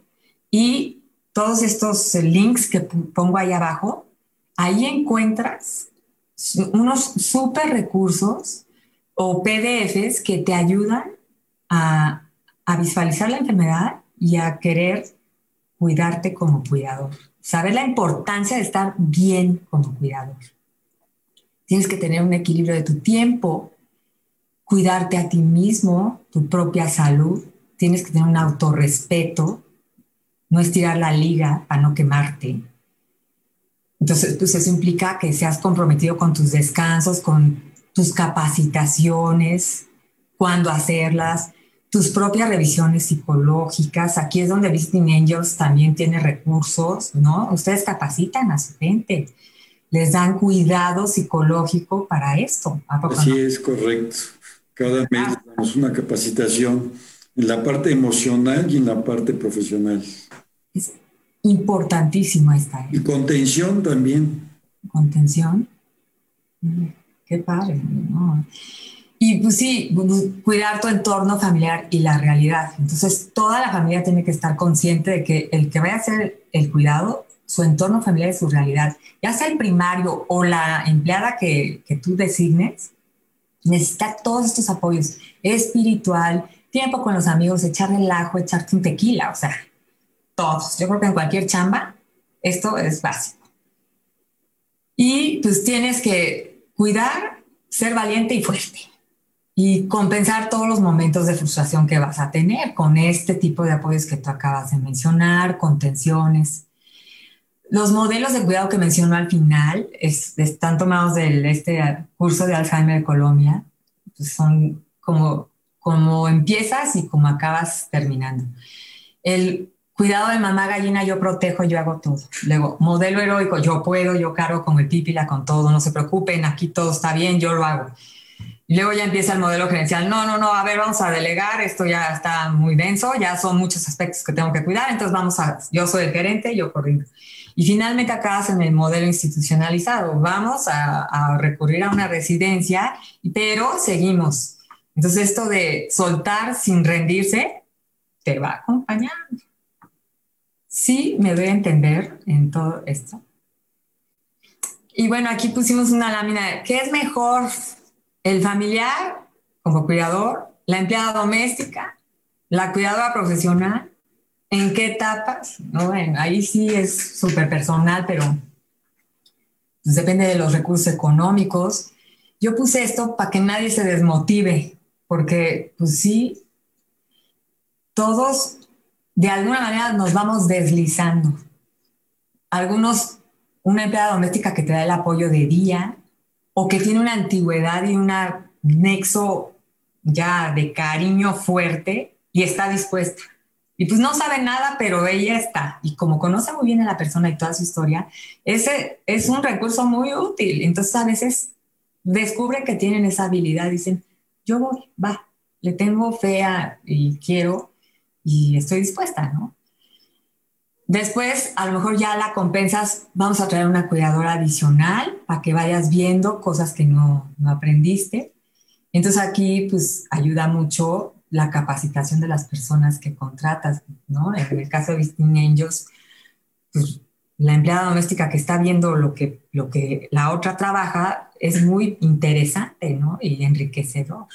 y todos estos links que pongo ahí abajo, ahí encuentras unos super recursos o PDFs que te ayudan a, visualizar la enfermedad y a querer cuidarte como cuidador. Saber la importancia de estar bien como cuidador. Tienes que tener un equilibrio de tu tiempo, cuidarte a ti mismo, tu propia salud. Tienes que tener un autorrespeto, no estirar la liga para no quemarte. Entonces, pues eso implica que seas comprometido con tus descansos, con tus capacitaciones, cuándo hacerlas, tus propias revisiones psicológicas. Aquí es donde Visiting Angels también tiene recursos, ¿no? Ustedes capacitan a su gente, les dan cuidado psicológico para esto. Así es, correcto. Cada mes damos una capacitación en la parte emocional y en la parte profesional importantísimo esta. Y contención también. Contención. Qué padre. Y pues sí, cuidar tu entorno familiar y la realidad. Entonces, toda la familia tiene que estar consciente de que el que vaya a hacer el cuidado, su entorno familiar es su realidad. Ya sea el primario o la empleada que, que tú designes, necesita todos estos apoyos espiritual, tiempo con los amigos, echar relajo, echarte un tequila, o sea, todos. Yo creo que en cualquier chamba esto es básico. Y pues tienes que cuidar, ser valiente y fuerte y compensar todos los momentos de frustración que vas a tener con este tipo de apoyos que tú acabas de mencionar, contenciones. Los modelos de cuidado que menciono al final están tomados de este curso de Alzheimer de Colombia. Pues son como, como empiezas y como acabas terminando. El Cuidado de mamá gallina, yo protejo, yo hago todo. Luego, modelo heroico, yo puedo, yo cargo con el pípila, con todo, no se preocupen, aquí todo está bien, yo lo hago. Luego ya empieza el modelo gerencial, no, no, no, a ver, vamos a delegar, esto ya está muy denso, ya son muchos aspectos que tengo que cuidar, entonces vamos a, yo soy el gerente, yo corriendo. Y finalmente acá en el modelo institucionalizado, vamos a, a recurrir a una residencia, pero seguimos. Entonces esto de soltar sin rendirse te va acompañando. Sí, me doy a entender en todo esto. Y bueno, aquí pusimos una lámina. ¿Qué es mejor? ¿El familiar como cuidador? ¿La empleada doméstica? ¿La cuidadora profesional? ¿En qué etapas? No, ahí sí es súper personal, pero pues depende de los recursos económicos. Yo puse esto para que nadie se desmotive, porque pues sí, todos de alguna manera nos vamos deslizando. Algunos, una empleada doméstica que te da el apoyo de día o que tiene una antigüedad y un nexo ya de cariño fuerte y está dispuesta. Y pues no sabe nada, pero ella está. Y como conoce muy bien a la persona y toda su historia, ese es un recurso muy útil. Entonces a veces descubre que tienen esa habilidad, dicen, yo voy, va, le tengo fea y quiero y estoy dispuesta, ¿no? Después, a lo mejor ya la compensas, vamos a traer una cuidadora adicional para que vayas viendo cosas que no, no aprendiste. Entonces aquí, pues, ayuda mucho la capacitación de las personas que contratas, ¿no? En el caso de Vistin Angels, pues, la empleada doméstica que está viendo lo que, lo que la otra trabaja es muy interesante, ¿no? Y enriquecedor.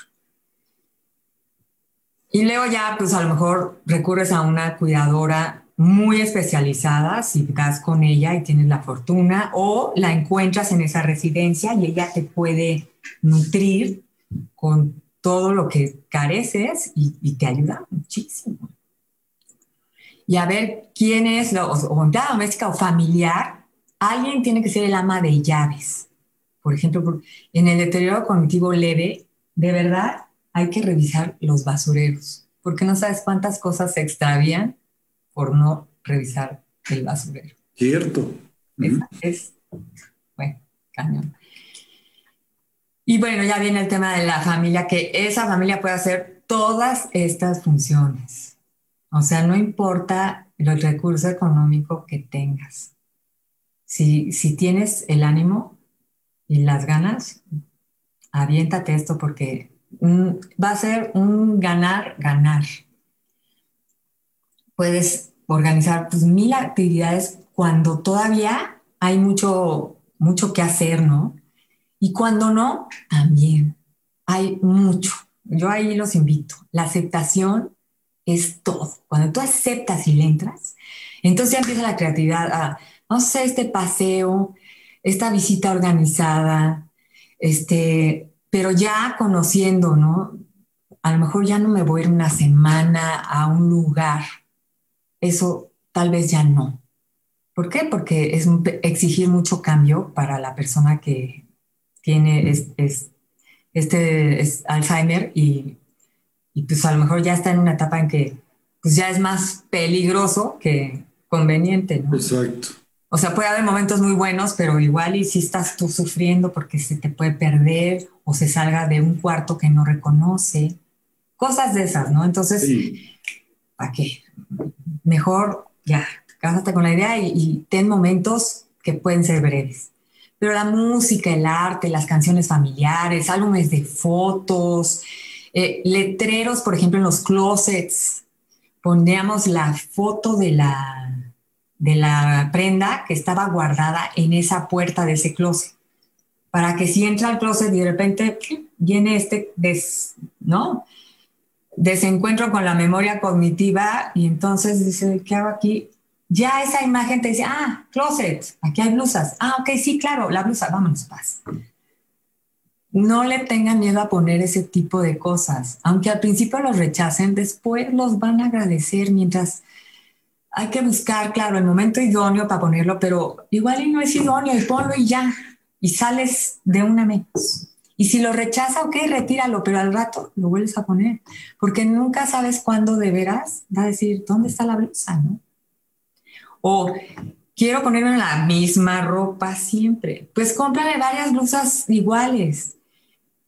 Y luego ya, pues a lo mejor recurres a una cuidadora muy especializada, si das con ella y tienes la fortuna, o la encuentras en esa residencia y ella te puede nutrir con todo lo que careces y, te ayuda muchísimo. Y a ver quién es, o, o empleada doméstica o familiar, alguien tiene que ser el ama de llaves. Por ejemplo, en el deterioro cognitivo leve, de verdad hay que revisar los basureros, porque no sabes cuántas cosas se extravían por no revisar el basurero. Cierto. Es, bueno, cañón. Y bueno, ya viene el tema de la familia, que esa familia puede hacer todas estas funciones. O sea, no importa el recurso económico que tengas. Si, si tienes el ánimo y las ganas, aviéntate esto porque va a ser un ganar, ganar. Puedes organizar pues, mil actividades cuando todavía hay mucho, mucho que hacer, ¿no? Y cuando no, también hay mucho. Yo ahí los invito. La aceptación es todo. Cuando tú aceptas y le entras, entonces ya empieza la creatividad. A, no sé, este paseo, esta visita organizada, este, pero ya conociendo, ¿no? A lo mejor ya no me voy a una semana a un lugar. Eso tal vez ya no. ¿Por qué? Porque es exigir mucho cambio para la persona que tiene este Alzheimer y, y, pues a lo mejor ya está en una etapa en que pues ya es más peligroso que conveniente, ¿no? Exacto. O sea, puede haber momentos muy buenos, pero igual y si estás tú sufriendo porque se te puede perder o se salga de un cuarto que no reconoce, cosas de esas, ¿no? Entonces, ¿para qué? Mejor ya, cásate con la idea y, ten momentos que pueden ser breves. Pero la música, el arte, las canciones familiares, álbumes de fotos, eh, letreros, por ejemplo, en los closets, pondríamos la foto de la de la prenda que estaba guardada en esa puerta de ese closet. Para que si entra al closet y de repente viene este ¿no? desencuentro con la memoria cognitiva y entonces dice, ¿qué hago aquí? Ya esa imagen te dice, ah, closet, aquí hay blusas. Ah, ok, sí, claro, la blusa, vámonos, paz. No le tengan miedo a poner ese tipo de cosas. Aunque al principio los rechacen, después los van a agradecer mientras hay que buscar, claro, el momento idóneo para ponerlo, pero igual y no es idóneo y ponlo y ya, y sales de una menos. Y si lo rechaza, ok, retíralo, pero al rato lo vuelves a poner, porque nunca sabes cuándo de veras va a decir, ¿dónde está la blusa? ¿no? O quiero ponerme la misma ropa siempre. Pues cómprale varias blusas iguales.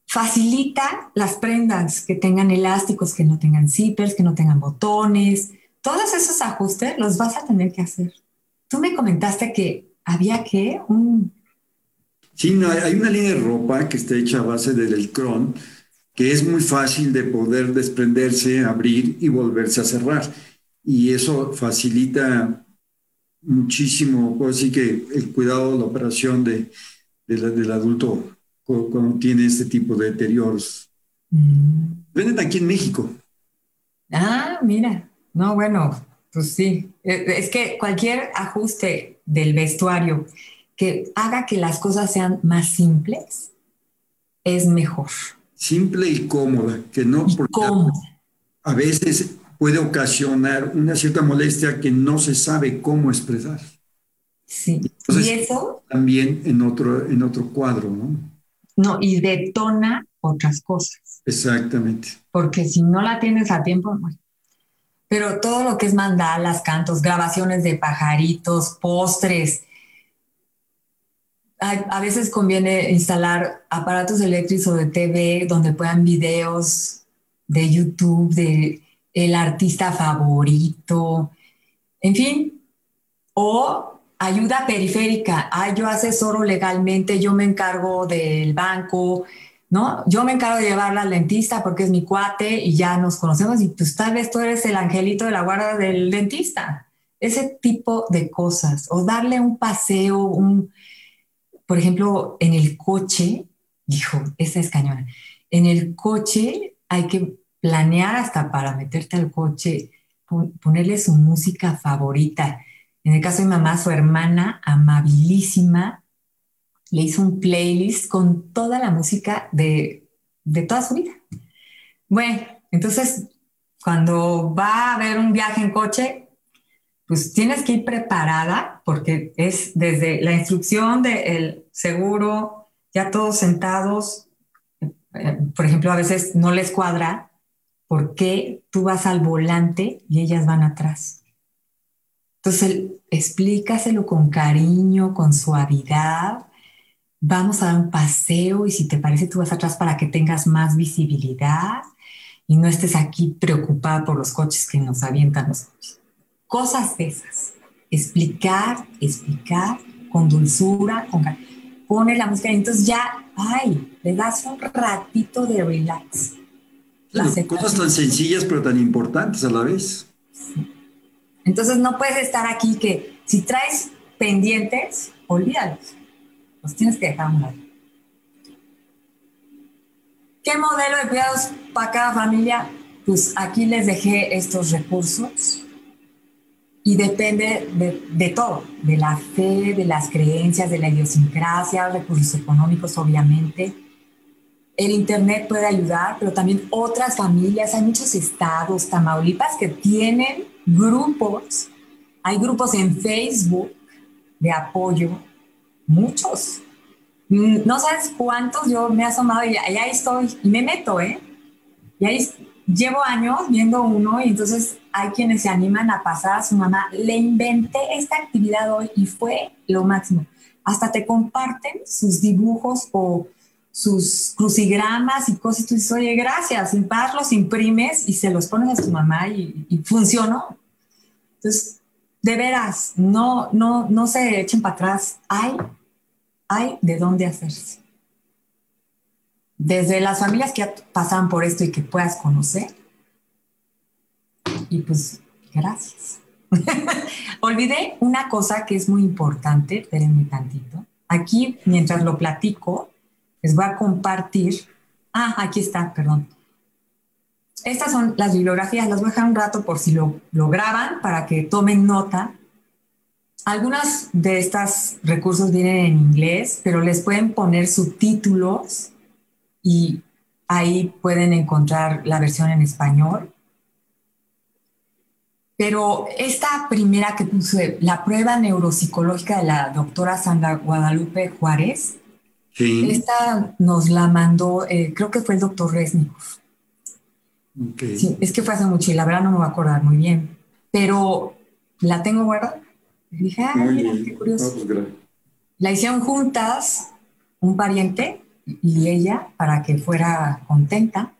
Facilita las prendas que tengan elásticos, que no tengan zippers, que no tengan botones, todos esos ajustes los vas a tener que hacer. Tú me comentaste que había que un... Sí, no, hay una línea de ropa que está hecha a base del Elcron que es muy fácil de poder desprenderse, abrir y volverse a cerrar. Y eso facilita muchísimo, así que el cuidado, la operación de, del adulto cuando, tiene este tipo de deterioros. Mm. Venden aquí en México. Ah, mira. No, bueno, pues sí. E, es que cualquier ajuste del vestuario que haga que las cosas sean más simples es mejor. Simple y cómoda, que no porque a veces puede ocasionar una cierta molestia que no se sabe cómo expresar. Sí. y eso también en otro en otro cuadro, ¿no? No, y detona otras cosas. Exactamente. Porque si no la tienes a tiempo, bueno, pero todo lo que es mandalas, cantos, grabaciones de pajaritos, postres. A, veces conviene instalar aparatos eléctricos o de TV donde puedan videos de YouTube, de el artista favorito, en fin, o ayuda periférica. Ah, yo asesoro legalmente, yo me encargo del banco, ¿no? Yo me encargo de llevarla al dentista porque es mi cuate y ya nos conocemos y pues tal vez tú eres el angelito de la guarda del dentista. Ese tipo de cosas. O darle un paseo, un, por ejemplo, en el coche, dijo, esa es cañona. En el coche hay que planear hasta para meterte al coche, ponerle su música favorita. En el caso de mamá, su hermana amabilísima le hizo un playlist con toda la música de, de toda su vida. Bueno, entonces, cuando va a haber un viaje en coche, pues tienes que ir preparada porque es desde la instrucción del seguro, ya todos sentados, eh, por ejemplo, a veces no les cuadra por qué tú vas al volante y ellas van atrás. Entonces, explícaselo con cariño, con suavidad, vamos a dar un paseo y si te parece tú vas atrás para que tengas más visibilidad y no estés aquí preocupada por los coches que nos avientan los coches. Cosas esas. Explicar, explicar con dulzura, con pone la música y entonces ya, ay, le das un ratito de relax. Cosas tan sencillas pero tan importantes a la vez. Entonces no puedes estar aquí que si traes pendientes, olvídalos tienes que dejar un lado. ¿Qué modelo de cuidados para cada familia? Pues aquí les dejé estos recursos y depende de, de, todo, de la fe, de las creencias, de la idiosincrasia, recursos económicos, obviamente. El Internet puede ayudar, pero también otras familias, hay muchos estados, Tamaulipas, que tienen grupos, hay grupos en Facebook de apoyo muchos. Mm, no sabes cuántos yo me he asomado y ahí estoy y me meto, ¿eh? Y ahí llevo años viendo uno y entonces hay quienes se animan a pasar a su mamá. Le inventé esta actividad hoy y fue lo máximo. Hasta te comparten sus dibujos o sus crucigramas y cosas y tú dices, oye, gracias, sin paz los imprimes y se los pones a su mamá y, y funcionó. Entonces, de veras, no, no, no se echen para atrás. Hay hay de dónde hacerse. Desde las familias que pasan por esto y que puedas conocer. Y pues, gracias. Olvidé una cosa que es muy importante, espérenme tantito. Aquí, mientras lo platico, les voy a compartir. Ah, aquí está, perdón. Estas son las bibliografías, las voy a dejar un rato por si lo, lo graban para que tomen nota algunos de estos recursos vienen en inglés, pero les pueden poner subtítulos y ahí pueden encontrar la versión en español. Pero esta primera que puse, la prueba neuropsicológica de la doctora Sandra Guadalupe Juárez, esta nos la mandó, eh, creo que fue el doctor Resnick. Sí, es que fue hace mucho y la verdad no me voy a acordar muy bien, pero la tengo guardada dije, ah, mira, qué curioso. Pues, la hicieron juntas, un pariente y ella, para que fuera contenta.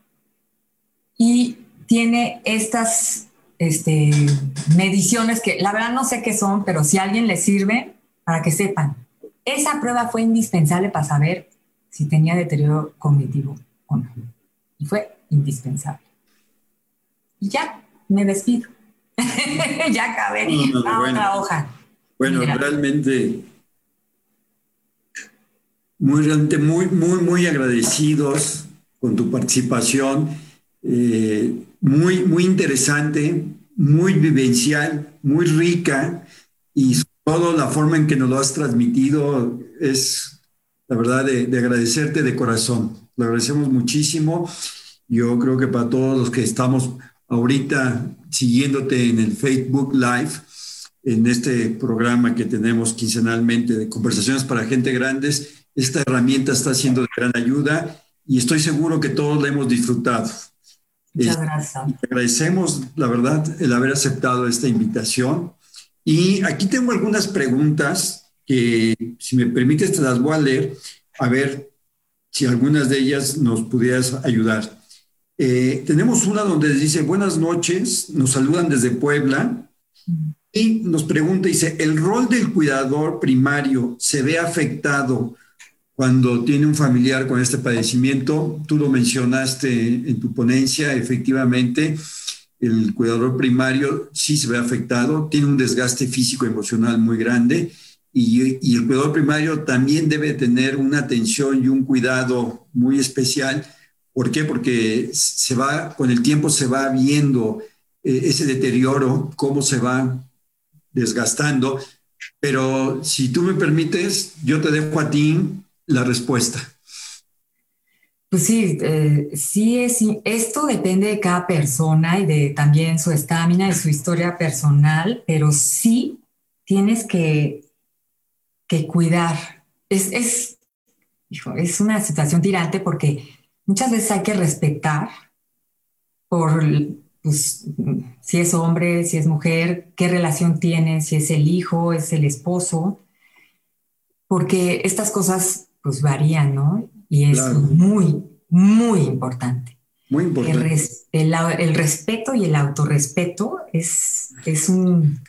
Y tiene estas este, mediciones que la verdad no sé qué son, pero si a alguien le sirve, para que sepan. Esa prueba fue indispensable para saber si tenía deterioro cognitivo o no. Y fue indispensable. Y ya, me despido. ya acabé. a otra hoja. Bueno, realmente, muy, realmente muy, muy, muy agradecidos con tu participación. Eh, muy, muy interesante, muy vivencial, muy rica y todo la forma en que nos lo has transmitido es, la verdad, de, de agradecerte de corazón. Lo agradecemos muchísimo. Yo creo que para todos los que estamos ahorita siguiéndote en el Facebook Live, en este programa que tenemos quincenalmente de conversaciones para gente grandes. Esta herramienta está siendo de gran ayuda y estoy seguro que todos la hemos disfrutado. Muchas gracias. Te agradecemos, la verdad, el haber aceptado esta invitación. Y aquí tengo algunas preguntas que, si me permites, te las voy a leer, a ver si algunas de ellas nos pudieras ayudar. Eh, tenemos una donde dice, buenas noches, nos saludan desde Puebla y nos pregunta, dice, ¿el rol del cuidador primario se ve afectado cuando tiene un familiar con este padecimiento? Tú lo mencionaste en tu ponencia, efectivamente, el cuidador primario sí se ve afectado, tiene un desgaste físico y emocional muy grande y, y el cuidador primario también debe tener una atención y un cuidado muy especial ¿Por qué? Porque se va, con el tiempo se va viendo eh, ese deterioro, cómo se va desgastando. Pero si tú me permites, yo te dejo a ti la respuesta. Pues sí, eh, sí es, esto depende de cada persona y de también su estamina y su historia personal, pero sí tienes que, que cuidar. Es, es, es una situación tirante porque muchas veces hay que respetar por pues, si es hombre, si es mujer, qué relación tiene, si es el hijo, es el esposo, porque estas cosas pues varían, ¿no? Y es muy, muy importante. Muy importante. El, el, respeto y el autorrespeto es, es un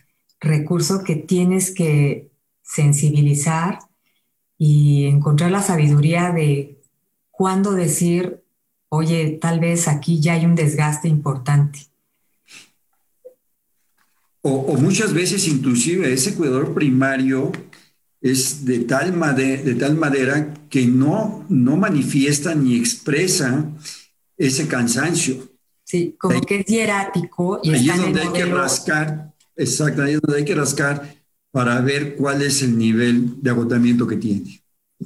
recurso que tienes que sensibilizar y encontrar la sabiduría de cuándo decir, oye, tal vez aquí ya hay un desgaste importante. O, muchas veces inclusive ese cuidador primario es de tal, de tal manera que no, no manifiesta ni expresa ese cansancio. Sí, como que es hierático. Y ahí es donde hay que rascar, exacto, ahí es donde hay que rascar para ver cuál es el nivel de agotamiento que tiene.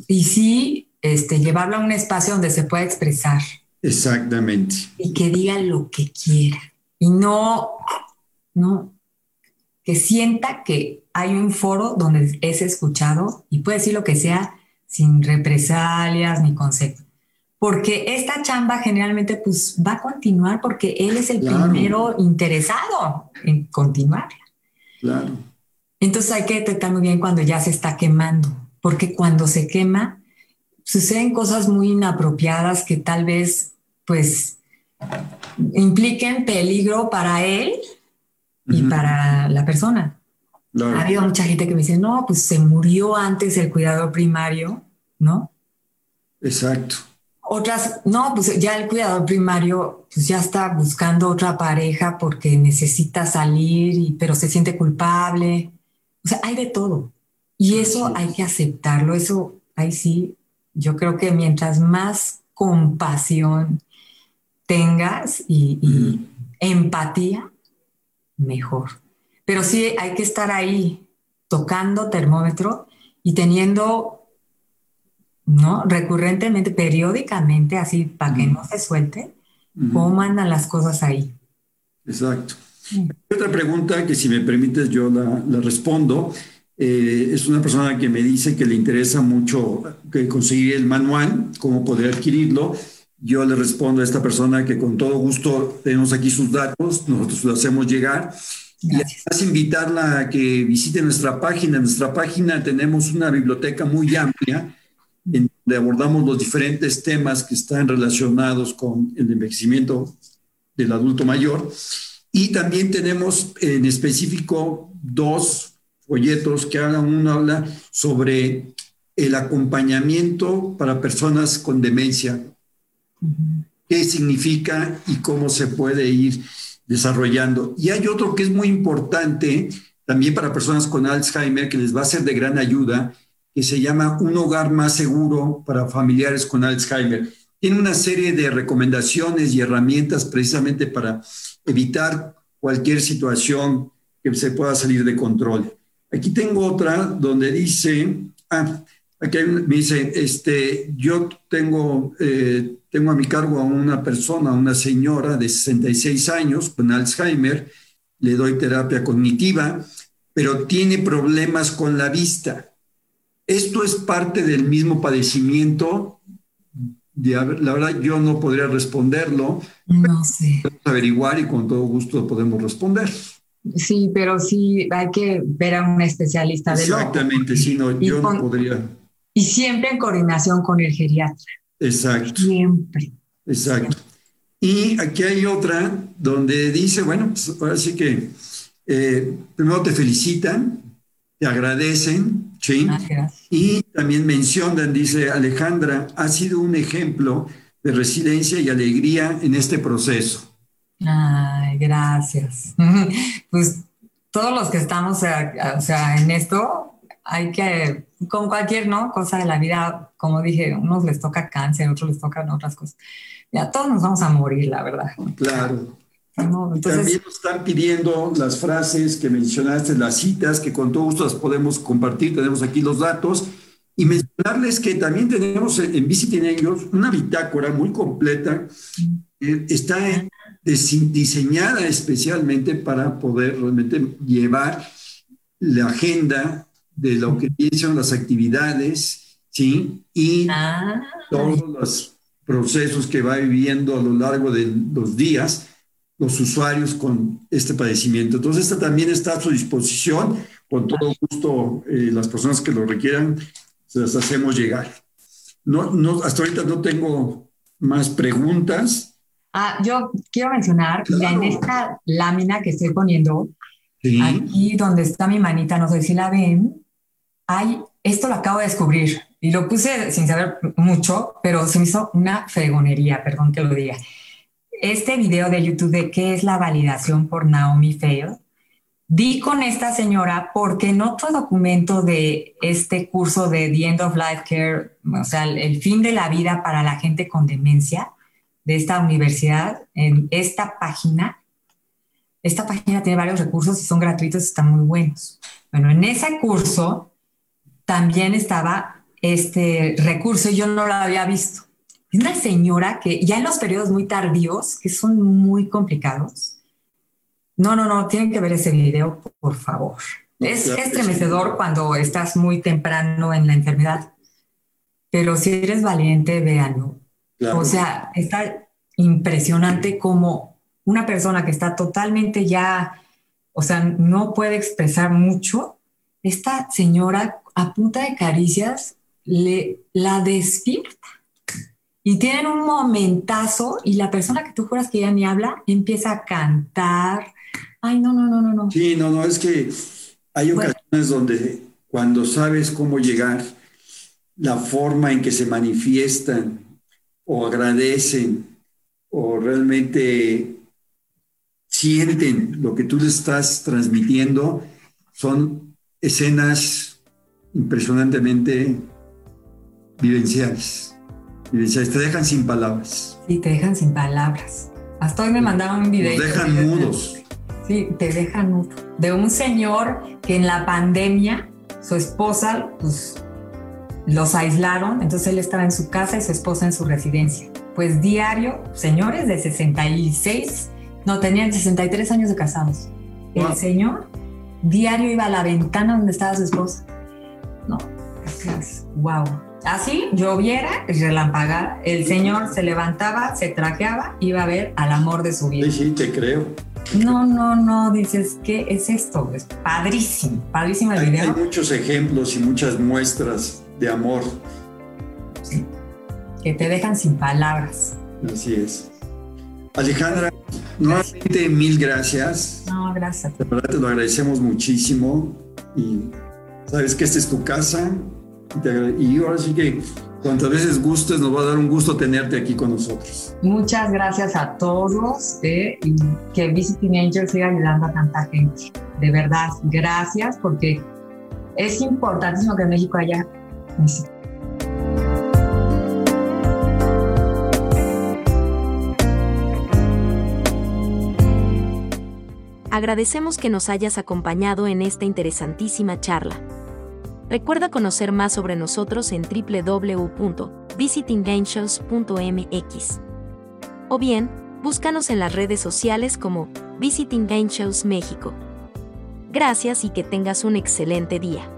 Y sí, este, llevarlo a un espacio donde se pueda expresar. Exactamente. Y que diga lo que quiera. Y no, no, que sienta que hay un foro donde es escuchado y puede decir lo que sea sin represalias ni concepto. Porque esta chamba generalmente pues va a continuar porque él es el primero interesado en continuarla. Claro. Entonces hay que detectar muy bien cuando ya se está quemando, porque cuando se quema, suceden cosas muy inapropiadas que tal vez pues impliquen peligro para él y para la persona. Ha habido mucha gente que me dice, no, pues se murió antes el cuidador primario, ¿no? Exacto. Otras, no, pues ya el cuidador primario pues ya está buscando otra pareja porque necesita salir, y, pero se siente culpable. O sea, hay de todo. Y eso hay que aceptarlo. Eso, ahí sí, yo creo que mientras más compasión tengas y, empatía, mejor. Pero sí hay que estar ahí tocando termómetro y teniendo, ¿no? Recurrentemente, periódicamente, así para que no se suelte, cómo andan las cosas ahí. Exacto. Otra pregunta que si me permites yo la, la respondo. Eh, es una persona que me dice que le interesa mucho que conseguir el manual, cómo poder adquirirlo. Yo le respondo a esta persona que con todo gusto tenemos aquí sus datos, nosotros lo hacemos llegar. Y además invitarla a que visite nuestra página. En nuestra página tenemos una biblioteca muy amplia en donde abordamos los diferentes temas que están relacionados con el envejecimiento del adulto mayor. Y también tenemos en específico dos folletos que hagan uno habla sobre el acompañamiento para personas con demencia. ¿Qué significa y cómo se puede ir desarrollando? Y hay otro que es muy importante también para personas con Alzheimer que les va a ser de gran ayuda, que se llama Un hogar más seguro para familiares con Alzheimer. Tiene una serie de recomendaciones y herramientas precisamente para evitar cualquier situación que se pueda salir de control. Aquí tengo otra donde dice, ah, aquí me dice, este, yo tengo, eh, tengo a mi cargo a una persona, una señora de 66 años con Alzheimer, le doy terapia cognitiva, pero tiene problemas con la vista. Esto es parte del mismo padecimiento. La verdad, yo no podría responderlo. No sé. Podemos averiguar y con todo gusto podemos responder. Sí, pero sí hay que ver a un especialista de Exactamente, sí, no, yo no podría. Y siempre en coordinación con el geriatra. Exacto. Siempre. Exacto. Y aquí hay otra donde dice, bueno, pues ahora sí que eh, primero te felicitan, te agradecen, ¿sí? Y también mencionan, dice Alejandra, ha sido un ejemplo de resiliencia y alegría en este proceso. Ay, gracias. Pues todos los que estamos o sea, en esto, hay que, con cualquier ¿no? cosa de la vida, como dije, unos les toca cáncer, otros les tocan otras cosas. Ya todos nos vamos a morir, la verdad. Claro. También nos están pidiendo las frases que mencionaste, las citas, que con todo gusto las podemos compartir. Tenemos aquí los datos. Y mencionarles que también tenemos en Visiting Angels una bitácora muy completa. Eh, está diseñada especialmente para poder realmente llevar la agenda de lo que piensan las actividades, ¿sí? Y ah. todos los procesos que va viviendo a lo largo de los días los usuarios con este padecimiento. Entonces, esta también está a su disposición. Con todo gusto, eh, las personas que lo requieran, se las hacemos llegar. No, no, hasta ahorita no tengo más preguntas. Ah, yo quiero mencionar, en esta lámina que estoy poniendo, aquí donde está mi manita, no sé si la ven, hay, esto lo acabo de descubrir y lo puse sin saber mucho, pero se me hizo una fregonería, perdón que lo diga este video de YouTube de qué es la validación por Naomi Fail, di con esta señora porque en otro documento de este curso de The End of Life Care, o sea, el, fin de la vida para la gente con demencia de esta universidad, en esta página, esta página tiene varios recursos y son gratuitos, están muy buenos. Bueno, en ese curso también estaba este recurso y yo no lo había visto. Es una señora que ya en los periodos muy tardíos, que son muy complicados, no, no, no, tienen que ver ese video, por favor. Es estremecedor cuando estás muy temprano en la enfermedad, pero si eres valiente, véanlo. O sea, está impresionante como una persona que está totalmente ya, o sea, no puede expresar mucho, esta señora a punta de caricias le la despierta y tienen un momentazo y la persona que tú juras que ya ni habla empieza a cantar. Ay, no, no, no, no, no. Sí, no, no, es que hay ocasiones donde cuando sabes cómo llegar, la forma en que se manifiestan o agradecen o realmente sienten lo que tú les estás transmitiendo, son escenas impresionantemente vivenciales. Dice, te dejan sin palabras. Sí, te dejan sin palabras. Hasta hoy me mandaron un video. Te dejan mudos. Sí, te dejan mudo. De un señor que en la pandemia, su esposa, pues los aislaron, entonces él estaba en su casa y su esposa en su residencia. Pues diario, señores de 66, no, tenían 63 años de casados. El señor diario iba a la ventana donde estaba su esposa. No, es, wow Así lloviera y relampagara, el Señor se levantaba, se trajeaba, iba a ver al amor de su vida. Sí, sí, te creo. No, no, no, dices, ¿qué es esto? Es padrísimo, padrísimo el video. Hay muchos ejemplos y muchas muestras de amor. Sí, que te dejan sin palabras. Así es. Alejandra, nuevamente mil gracias. No, gracias. De verdad te lo agradecemos muchísimo y sabes que esta es tu casa, y ahora sí que cuantas veces gustes, nos va a dar un gusto tenerte aquí con nosotros. Muchas gracias a todos eh, y que Visiting Angels siga ayudando a tanta gente. De verdad, gracias porque es importantísimo que en México haya Agradecemos que nos hayas acompañado en esta interesantísima charla. Recuerda conocer más sobre nosotros en www.visitinggameshows.mx. O bien, búscanos en las redes sociales como Visiting Shows México. Gracias y que tengas un excelente día.